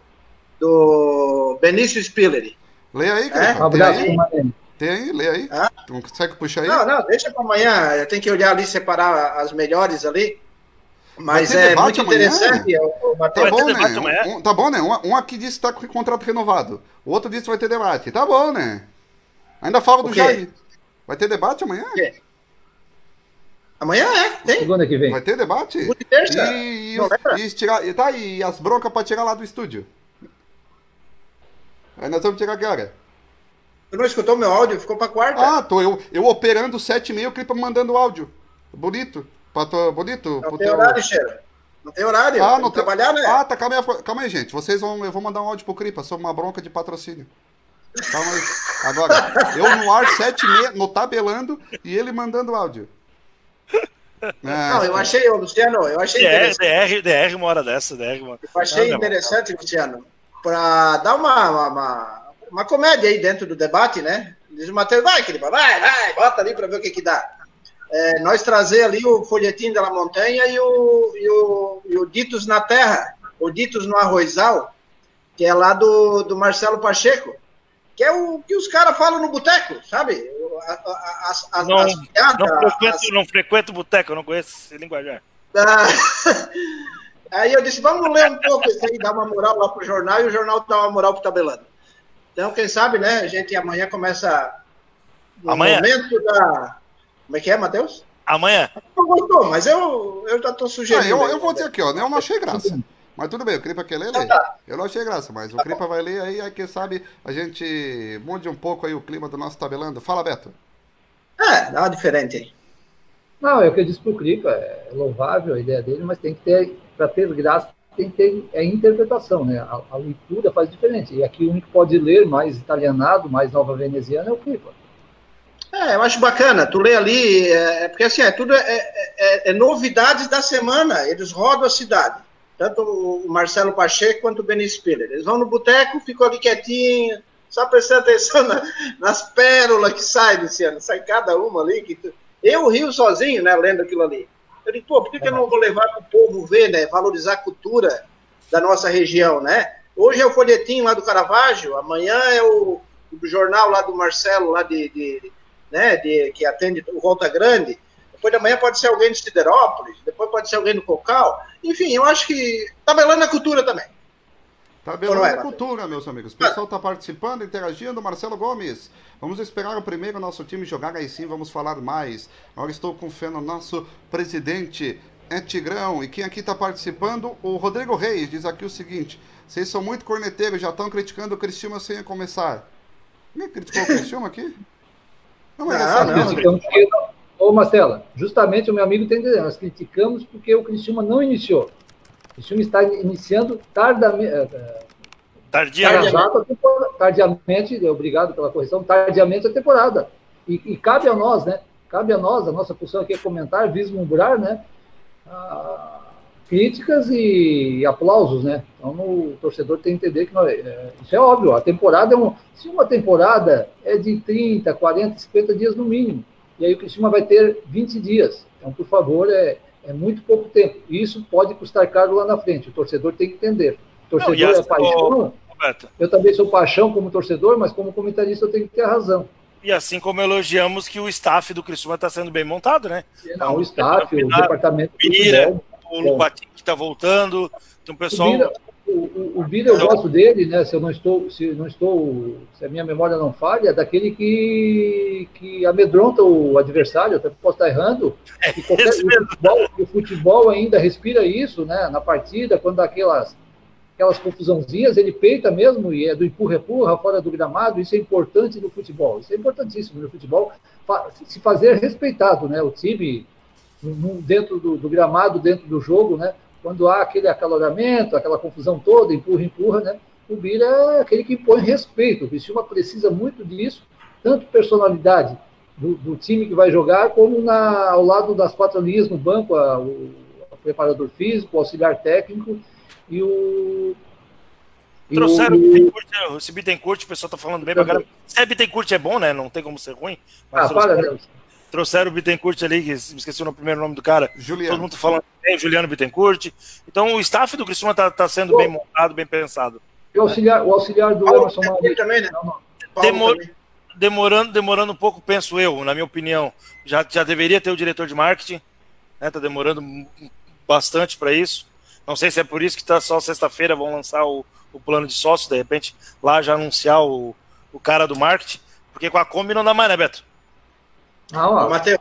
do Benício Spiller. Lê aí, cara. É? Tem, aí? Tem aí? Lê aí. Ah? Não consegue puxar aí? Não, não, deixa para amanhã. Eu tenho que olhar ali, separar as melhores ali. Mas é muito amanhã? interessante. O, o tá, bom, né? Um, tá bom, né? Um, um aqui disse que está com o contrato renovado. O outro disse que vai ter debate. Tá bom, né? Ainda fala do Jair. Vai ter debate amanhã? O quê? Amanhã é, tem. Segunda que vem. Vai ter debate? E terça. E, e, e, tirar, e, tá, e as broncas pra tirar lá do estúdio? Aí nós vamos tirar que hora? Tu não escutou meu áudio? Ficou pra quarta. Ah, tô eu, eu operando 7,5, o clipe mandando áudio. Bonito. Pra tô, bonito. Não tem teu... horário, cheiro. Não tem horário. Ah, não tem... trabalhar, né? Ah, tá, calma aí, calma aí, gente. Vocês vão, eu vou mandar um áudio pro Cripa sobre uma bronca de patrocínio. Calma aí. Agora, eu no ar 7,6, no tabelando, e ele mandando áudio. Não, eu achei, Luciano, eu achei DR, interessante. DR, DR uma hora dessa, DR uma... Eu achei não, interessante, não. Luciano, para dar uma, uma, uma, comédia aí dentro do debate, né? Diz o Matheus, vai, querido, vai, vai, bota ali para ver o que que dá. É, nós trazer ali o folhetim da montanha e o, e o, e o Ditos na Terra, o Ditos no Arrozal, que é lá do, do Marcelo Pacheco que é o que os caras falam no boteco, sabe? As, as, não, as piadas, não, frequento, as... não frequento boteco, eu não conheço esse linguajar. Ah, *laughs* aí eu disse, vamos ler um pouco isso aí, dar uma moral lá pro jornal, e o jornal dá uma moral pro tabelando. Então, quem sabe, né, a gente amanhã começa no amanhã? momento da... Como é que é, Matheus? Amanhã. Não gostou, mas eu, eu já tô sugerindo. Ah, eu, eu vou dizer aqui, ó, eu não achei graça. Mas tudo bem, o Cripa quer ler, Então lê. tá. Eu não achei graça, mas o Cripa vai ler aí, aí quem sabe a gente mude um pouco aí o clima do nosso tabelando. Fala, Beto. É, dá uma diferente aí. Não, é o que eu disse pro Cripa, é louvável a ideia dele, mas tem que ter, para ter graça, tem que ter é interpretação, né? A, a leitura faz diferente. E aqui o único que pode ler mais italianado, mais nova veneziana é o Cripa. É, eu acho bacana. Tu lê ali, é, porque assim, é tudo é, é- é novidades da semana. Eles rodam a cidade. Tanto o Marcelo Pacheco quanto o Beni Spiller. Eles vão no boteco, ficam ali quietinho, só prestando atenção na- nas pérolas que saem, Luciano. Sai cada uma ali. Que tu... Eu rio sozinho, né, lendo aquilo ali. Eu digo, pô, por que, que eu não vou levar para o povo ver, né? Valorizar a cultura da nossa região, né? Hoje é o folhetim lá do Caravaggio, amanhã é o, o jornal lá do Marcelo, lá de, de- né, de, que atende o Volta Grande. Depois da manhã pode ser alguém de Siderópolis, depois pode ser alguém do Cocal. Enfim, eu acho que tabelando a cultura também. Tabelando Não é, a cultura, meus amigos. O pessoal está participando, interagindo. Marcelo Gomes, vamos esperar o primeiro nosso time jogar, aí sim vamos falar mais. Agora estou com fé no nosso presidente, é Tigrão. E quem aqui está participando? O Rodrigo Reis diz aqui o seguinte: vocês são muito corneteiros, já estão criticando o Cristiano sem começar. Ninguém criticou o Cristiano aqui? Não, mas Não, essa não. Criticamos porque- Ô, Marcela, justamente o meu amigo tem dizendo, nós criticamos porque o Criciúma não iniciou. O Criciúma está iniciando tardamente, Tardiamente. atrasado a temporada, tardiamente, obrigado pela correção, tardiamente a temporada. E, e cabe a nós, né? Cabe a nós, a nossa função aqui é comentar, vislumbrar, né? ah, críticas e aplausos, né? Então o torcedor tem que entender que nós- é, isso é óbvio. A temporada é um, se uma temporada é de 30, 40, 50 dias no mínimo, e aí o Cristina vai ter 20 dias. Então, por favor, é, é muito pouco tempo. E isso pode custar caro lá na frente. O torcedor tem que entender. O Não, torcedor as- é paixão. Roberto, Eu também sou paixão como torcedor, mas como comentarista eu tenho que ter razão. E assim como elogiamos que o staff do Criciúma está sendo bem montado, né? Não, o staff, o departamento de Bira, futebol. o Lupatin que está voltando. Então, o pessoal. O, o- Bira, eu gosto dele, né? Se eu não estou, se não estou, se a minha memória não falha, é daquele que, que amedronta o adversário, até posso estar errando. E qualquer, o, futebol, o futebol ainda respira isso, né? Na partida, quando dá aquelas, aquelas confusãozinhas, ele peita mesmo e é do empurra-empurra fora do gramado. Isso é importante no futebol. Isso é importantíssimo no futebol. Se fazer respeitado, né? O time dentro do, do gramado, dentro do jogo, né? Quando há aquele acaloramento, aquela confusão toda, empurra, empurra, né? O Bira é aquele que impõe respeito. O Criciúma precisa muito disso, tanto personalidade do, do time que vai jogar, como na, ao lado das quatro linhas no banco, a- o, o preparador físico, o auxiliar técnico e o. e Trouxeram o o- Bittencourt, né? Bittencourt, o pessoal tá falando bem pra caramba. Se é Bittencourt é bom, né? Não tem como ser ruim. Ah, para, trouxeram, né? Trouxeram o Bittencourt ali, que me esqueci o primeiro nome do cara. Juliano. Todo mundo falando bem, Juliano Bittencourt. Então o staff do Criciúma tá, tá sendo bem montado, bem pensado. E o auxiliar, o auxiliar do Paulo Emerson Maria. também, né? Não, não. Paulo Demor- também. demorando, demorando um pouco, penso eu, na minha opinião. Já, já deveria ter o diretor de marketing, né? Tá demorando bastante para isso. Não sei se é por isso que tá só sexta-feira vão lançar o, o plano de sócio, de repente lá já anunciar o, o cara do marketing, porque com a Kombi não dá mais, né, Beto? Ô, ó, Matheus,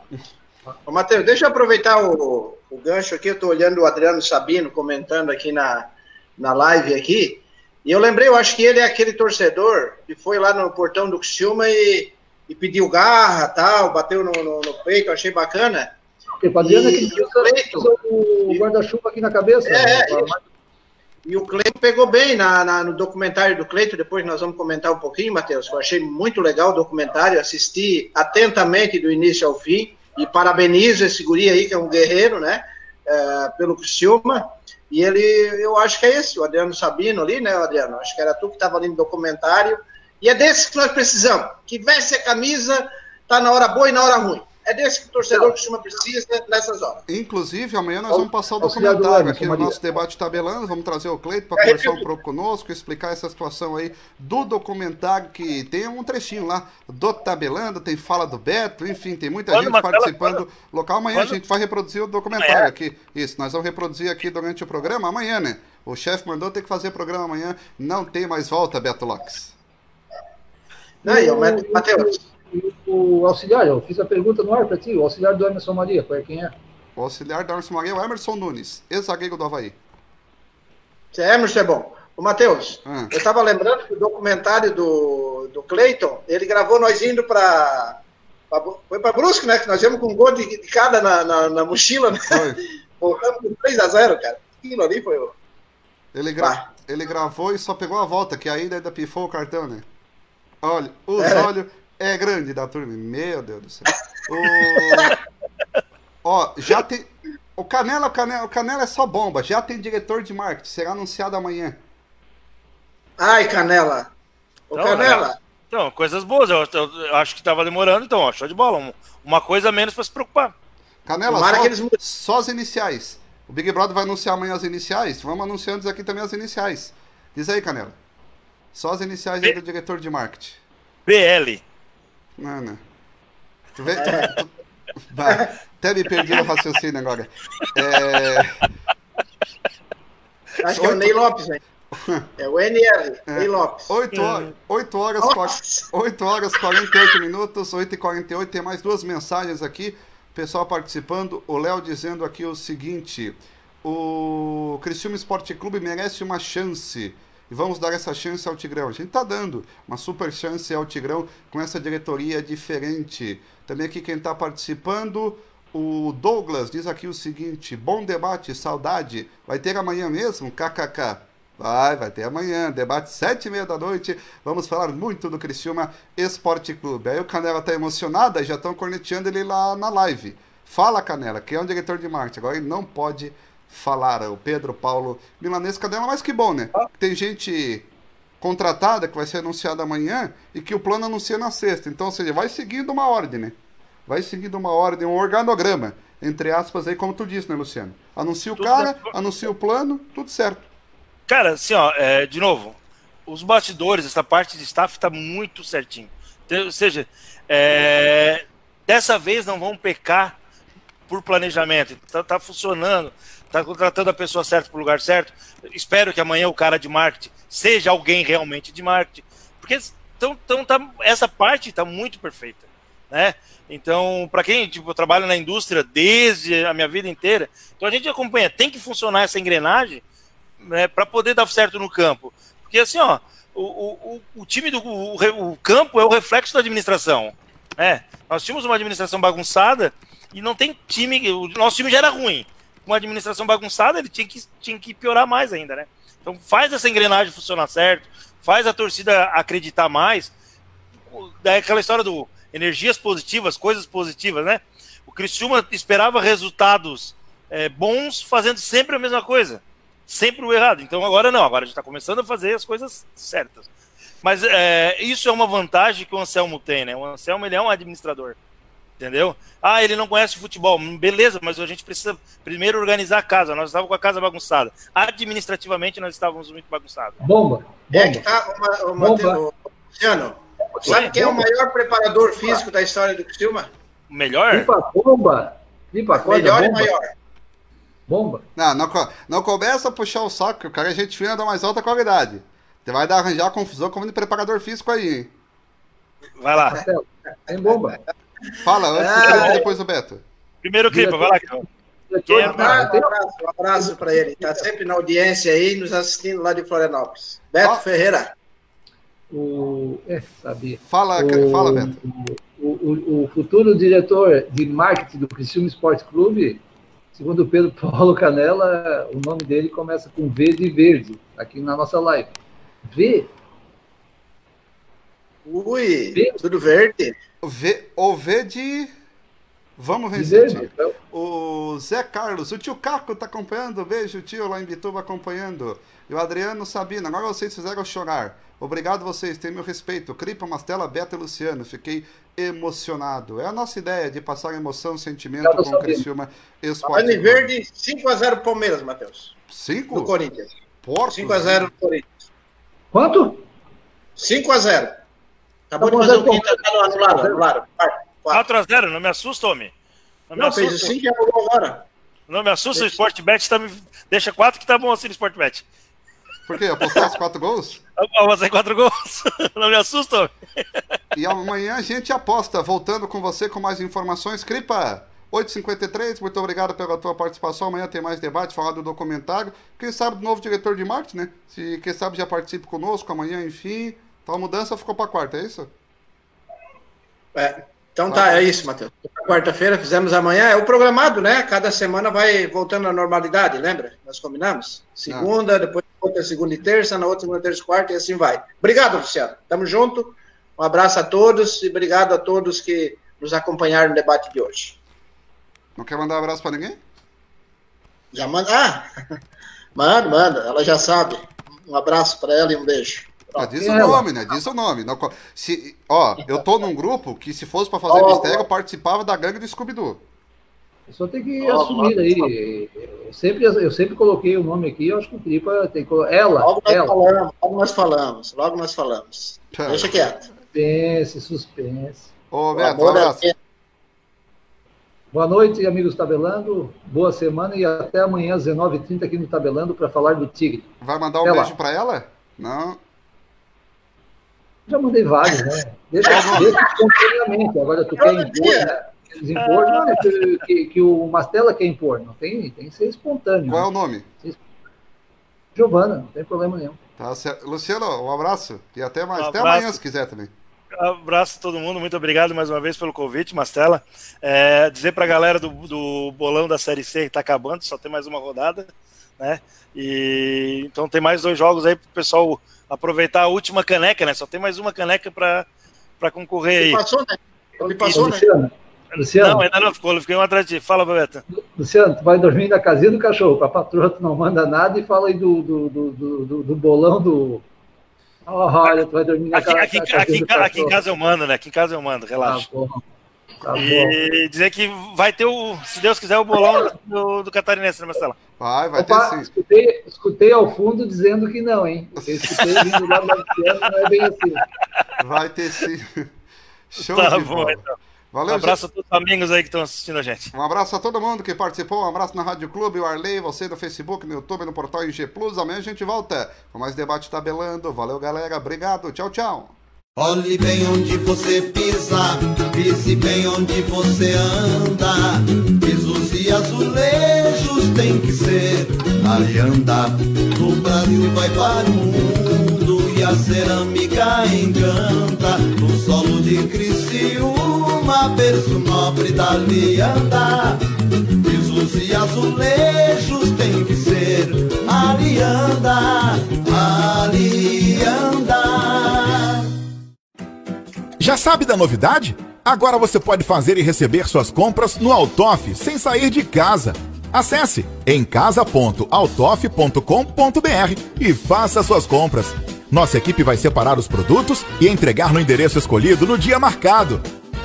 Ô, Matheus, deixa eu aproveitar o, o gancho aqui. Eu estou olhando o Adriano Sabino comentando aqui na, na live aqui. E eu lembrei, eu acho que ele é aquele torcedor que foi lá no portão do Criciúma e, e pediu garra, tal, bateu no, no, no peito, achei bacana. porque o Adriano é que o guarda-chuva aqui na cabeça. É, né? E o Cleiton pegou bem na, na- no documentário do Cleiton, depois nós vamos comentar um pouquinho, Matheus. Eu achei muito legal o documentário, assisti atentamente do início ao fim, e parabenizo esse guri aí, que é um guerreiro, né, é, pelo Criciúma, e ele, eu acho que é esse, o Adriano Sabino ali, né, Adriano? Acho que era tu que estava ali no documentário, e é desse que nós precisamos, que veste a camisa, tá na hora boa e na hora ruim. É desse que o torcedor Criciúma precisa nessas horas. Inclusive, amanhã nós vamos passar o documentário aqui no nosso debate tabelando. Vamos trazer o Cleito para conversar um pouco conosco, explicar essa situação aí do documentário, que tem um trechinho lá do tabelando, tem fala do Beto, enfim, tem muita Quando, gente participando local. Amanhã quando? a gente vai reproduzir o documentário aqui. Isso, nós vamos reproduzir aqui durante o programa amanhã, né? O chefe mandou ter que fazer programa amanhã. Não tem mais volta, Beto Locks. Aí, E o o- Matheus. E o auxiliar, eu fiz a pergunta no ar para ti, o auxiliar do Emerson Maria, qual é quem é? O auxiliar da Emerson Maria é o Emerson Nunes, ex-zagueiro do Havaí. Você é, Emerson é bom. Ô, Matheus, Hum. eu estava lembrando que o documentário do, do Cleiton, ele gravou nós indo para. Foi para Brusque, né? Que nós íamos com um gol de, de cada na, na, na mochila, né? *laughs* Voltamos com 3x0, cara. Aquilo ali foi. o- Ele, gra- ele gravou e só pegou a volta, que ainda ainda pifou o cartão, né? Olha, os É. olhos é grande da turma. Meu Deus do céu. O... Ó, já tem. O Canela, o Canela, o Canela é só bomba. Já tem diretor de marketing. Será anunciado amanhã. Ai, Canela. Ô, Então, Canela. é. Então, coisas boas. Eu, eu- eu acho que tava demorando, então, ó, show de bola. Um- uma coisa a menos pra se preocupar. Canela, Tomara só, que eles só as iniciais. O Big Brother vai anunciar amanhã as iniciais. Vamos anunciando aqui também as iniciais. Diz aí, Canela. Só as iniciais aí do diretor de marketing. BL. Não, não. Tu vê? Tu, tu, vai. Até me perdi no raciocínio agora. É, Acho que é o Ney Lopes, né? É o NL, Ney Lopes. 8 horas, 8 horas, Nossa. 8 horas 48 minutos, 8 e 48 tem mais duas mensagens aqui. Pessoal participando, o Léo dizendo aqui o seguinte: o Criciúma Esporte Clube merece uma chance. E vamos dar essa chance ao Tigrão. A gente tá dando uma super chance ao Tigrão com essa diretoria diferente. Também aqui quem está participando, o Douglas diz aqui o seguinte: bom debate, saudade. Vai ter amanhã mesmo? KKK. Vai, vai ter amanhã, debate sete e meia da noite. Vamos falar muito do Criciúma Esporte Clube. Aí o Canela tá emocionado, aí já estão corneteando ele lá na live. Fala, Canela, que é um diretor de marketing. Agora ele não pode falar, o Pedro Paulo Milanês Canela, mas que bom, né? Tem gente contratada que vai ser anunciada amanhã e que o plano anuncia na sexta. Então, ou seja, vai seguindo uma ordem, né? Vai seguindo uma ordem, um organograma, entre aspas, aí, como tu disse, né, Luciano? Anuncia o Tudo cara, anuncia o plano, tudo certo. Cara, assim, ó, é, de novo, os bastidores, essa parte de staff tá muito certinho. Então, Ou seja, é, dessa vez não vão pecar por planejamento. Tá, tá funcionando, tá contratando a pessoa certa pro lugar certo. Espero que amanhã o cara de marketing seja alguém realmente de marketing. Porque então, então tá, essa parte tá muito perfeita. Né? Então, para quem tipo, eu trabalho na indústria desde a minha vida inteira, então a gente acompanha, tem que funcionar essa engrenagem né, para poder dar certo no campo. Porque assim, ó, o, o, o- o time do o, o campo é o reflexo da administração. Né? Nós tínhamos uma administração bagunçada e não tem time. O nosso time já era ruim. Com uma administração bagunçada, ele tinha que, tinha que piorar mais ainda, né? Então faz essa engrenagem funcionar certo, faz a torcida acreditar mais. Daí aquela história do energias positivas, coisas positivas, né? O Criciúma esperava resultados é, bons fazendo sempre a mesma coisa. Sempre o errado. Então agora não, agora a gente está começando a fazer as coisas certas. Mas é, isso é uma vantagem que o Anselmo tem, né? O Anselmo ele é um administrador. Entendeu? Ah, ele não conhece futebol. Beleza, mas a gente precisa primeiro organizar a casa. Nós estávamos com a casa bagunçada. Administrativamente, nós estávamos muito bagunçados. Bomba. É que tá, uma, uma, Bomba. o- Luciano, sabe quem é o maior preparador físico da história do Criciúma? Melhor? Pipa bomba. Pipa corda, Melhor e bomba. maior. Bomba. Não, não, não começa a puxar o saco, que o cara é gente fina da mais alta qualidade. Você vai dar arranjar confusão como de preparador físico aí, hein? Vai lá. Tem bomba. Fala, antes do Ah, é. depois do Beto. Primeiro clipe, vai lá. Cão. Quem? Um abraço, um abraço, para ele. Está sempre na audiência aí, nos assistindo lá de Florianópolis. Beto Ó. Ferreira. O, é, sabia. Fala, o, fala, Beto. O, o, o futuro diretor de marketing do Criciúma Esporte Clube, segundo o Pedro *laughs* Paulo Canela, o nome dele começa com V de verde, aqui na nossa live. V? Ui, tudo verde. O V, o v de. Vamos vencer. verde. Então, O Zé Carlos, o tio Caco tá acompanhando. Beijo, tio, lá em Bituba acompanhando. E o Adriano Sabino, agora vocês fizeram chorar. Obrigado vocês, tem meu respeito. Cripa, Mastela, Beto e Luciano. Fiquei emocionado. É a nossa ideia de passar emoção, sentimento Obrigado, com o. Criciúma Esporte. Em verde, 5x0 Palmeiras, Matheus. Cinco? No Corinthians. Porcos. 5x0 no Corinthians. quanto? 5x0. Acabou Tá bom, de fazer o quinto, tá no anulado, anulado. 4x0, não me assusta, homem. Não me Não, fez assusta. 5 e anulou agora. Não me assusta, o Sportbet tá me... deixa 4 que tá bom assim no Sportbet. Por quê? Apostar os quatro gols? Vou fazer 4 gols. *laughs* Não me assusta, homem. E amanhã a gente aposta. Voltando com você com mais informações. Cripa, 8h53, muito obrigado pela tua participação. Amanhã tem mais debate, falar do documentário. Quem sabe do novo diretor de marketing, né? Se, quem sabe já participe conosco amanhã, enfim. Então a mudança ficou para quarta, é isso? É, então tá, é isso, Matheus. Quarta-feira fizemos amanhã, é o programado, né? Cada semana vai voltando à normalidade, lembra? Nós combinamos? Segunda, depois outra segunda e terça, na outra segunda, terça e quarta, e assim vai. Obrigado, Luciano. Tamo junto. Um abraço a todos e obrigado a todos que nos acompanharam no debate de hoje. Não quer mandar um abraço para ninguém? Já manda. Ah! *laughs* manda, manda, ela já sabe. Um abraço para ela e um beijo. Ah, diz o nome, né? Diz o nome. Não, se, ó, eu tô num grupo que se fosse para fazer mistério, eu participava da gangue do Scooby-Doo. Só tem que oh, assumir aí. Eu sempre, eu sempre coloquei o nome aqui, eu acho que o Tripa tem que Ela. Logo ela. nós falamos, logo nós falamos, logo nós falamos. Deixa quieto. Suspense, suspense. Ô, Beto, um abraço. É... Boa noite, amigos Tabelando. Boa semana e até amanhã às 19h30 aqui no Tabelando para falar do Tigre. Vai mandar um beijo para ela? Não. Já mandei vários, né? Deixa, deixa espontaneamente. Agora tu quer impor, né? Impor, não, é que, que, que, o Mastela quer impor. Não tem, tem que ser espontâneo. Qual é o nome? Giovana, não tem problema nenhum. Tá certo. Luciano, um abraço e até mais. Um até amanhã se quiser também. Abraço a todo mundo, muito obrigado mais uma vez pelo convite, Mastela. É, dizer para a galera do, do bolão da Série C que está acabando, só tem mais uma rodada, né? E então tem mais dois jogos aí para o pessoal aproveitar a última caneca, né? Só tem mais uma caneca para concorrer aí. Passou, né? Me passou, né? Luciano, não, ainda não ficou, fiquei um atrás de Fala, Bebeto. Luciano, tu vai dormir na casinha do cachorro, com a patroa tu não manda nada e fala aí do, do, do, do, do bolão do. Olha, tu vai dormir na aqui, casa, aqui, aqui, aqui, em casa eu mando, né? Aqui em casa eu mando, relaxa. Tá bom. Tá e dizer que vai ter o, se Deus quiser, o bolão do, do Catarinense, né, Marcelo? Vai, vai Opa, ter sim. Escutei, escutei ao fundo dizendo que não, hein? Eu *laughs* escutei vindo lá do não é bem assim. Vai ter sim. Show tá de bom, bola. Então. Valeu, um abraço gente. a todos os amigos aí que estão assistindo a gente. Um abraço a todo mundo que participou. Um abraço na Rádio Clube, o Arley, você no Facebook, no YouTube, no portal IG Plus. Amanhã a gente volta com mais debate tabelando. Valeu, galera. Obrigado. Tchau, tchau. Olhe bem onde você pisa, pise bem onde você anda. Pisos e azulejos tem que ser alianda. O Brasil vai para o mundo e a cerâmica encanta. O solo de Criciúma, berço nobre da alianda. Pisos e azulejos tem que ser alianda, alianda. Já sabe da novidade? Agora você pode fazer e receber suas compras no Altoff sem sair de casa. Acesse emcasa.autoff.com.br e faça suas compras. Nossa equipe vai separar os produtos e entregar no endereço escolhido no dia marcado.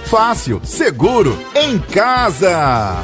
Fácil, seguro, em casa!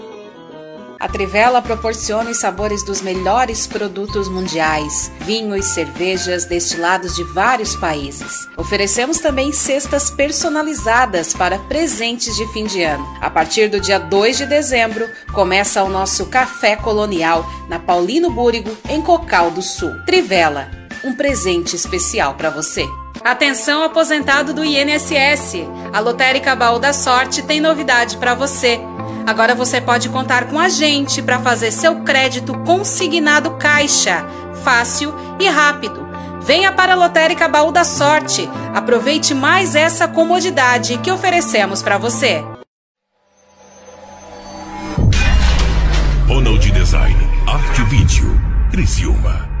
A Trivela proporciona os sabores dos melhores produtos mundiais, vinhos, cervejas, destilados de vários países. Oferecemos também cestas personalizadas para presentes de fim de ano. A partir do dia 2 de dezembro, começa o nosso Café Colonial na Paulino Búrigo, em Cocal do Sul. Trivela, um presente especial para você. Atenção aposentado do INSS. A Lotérica Baú da Sorte tem novidade para você. Agora você pode contar com a gente para fazer seu crédito consignado caixa, fácil e rápido. Venha para a Lotérica Baú da Sorte. Aproveite mais essa comodidade que oferecemos para você. Ronald Design, Arte Vídeo, Criciúma.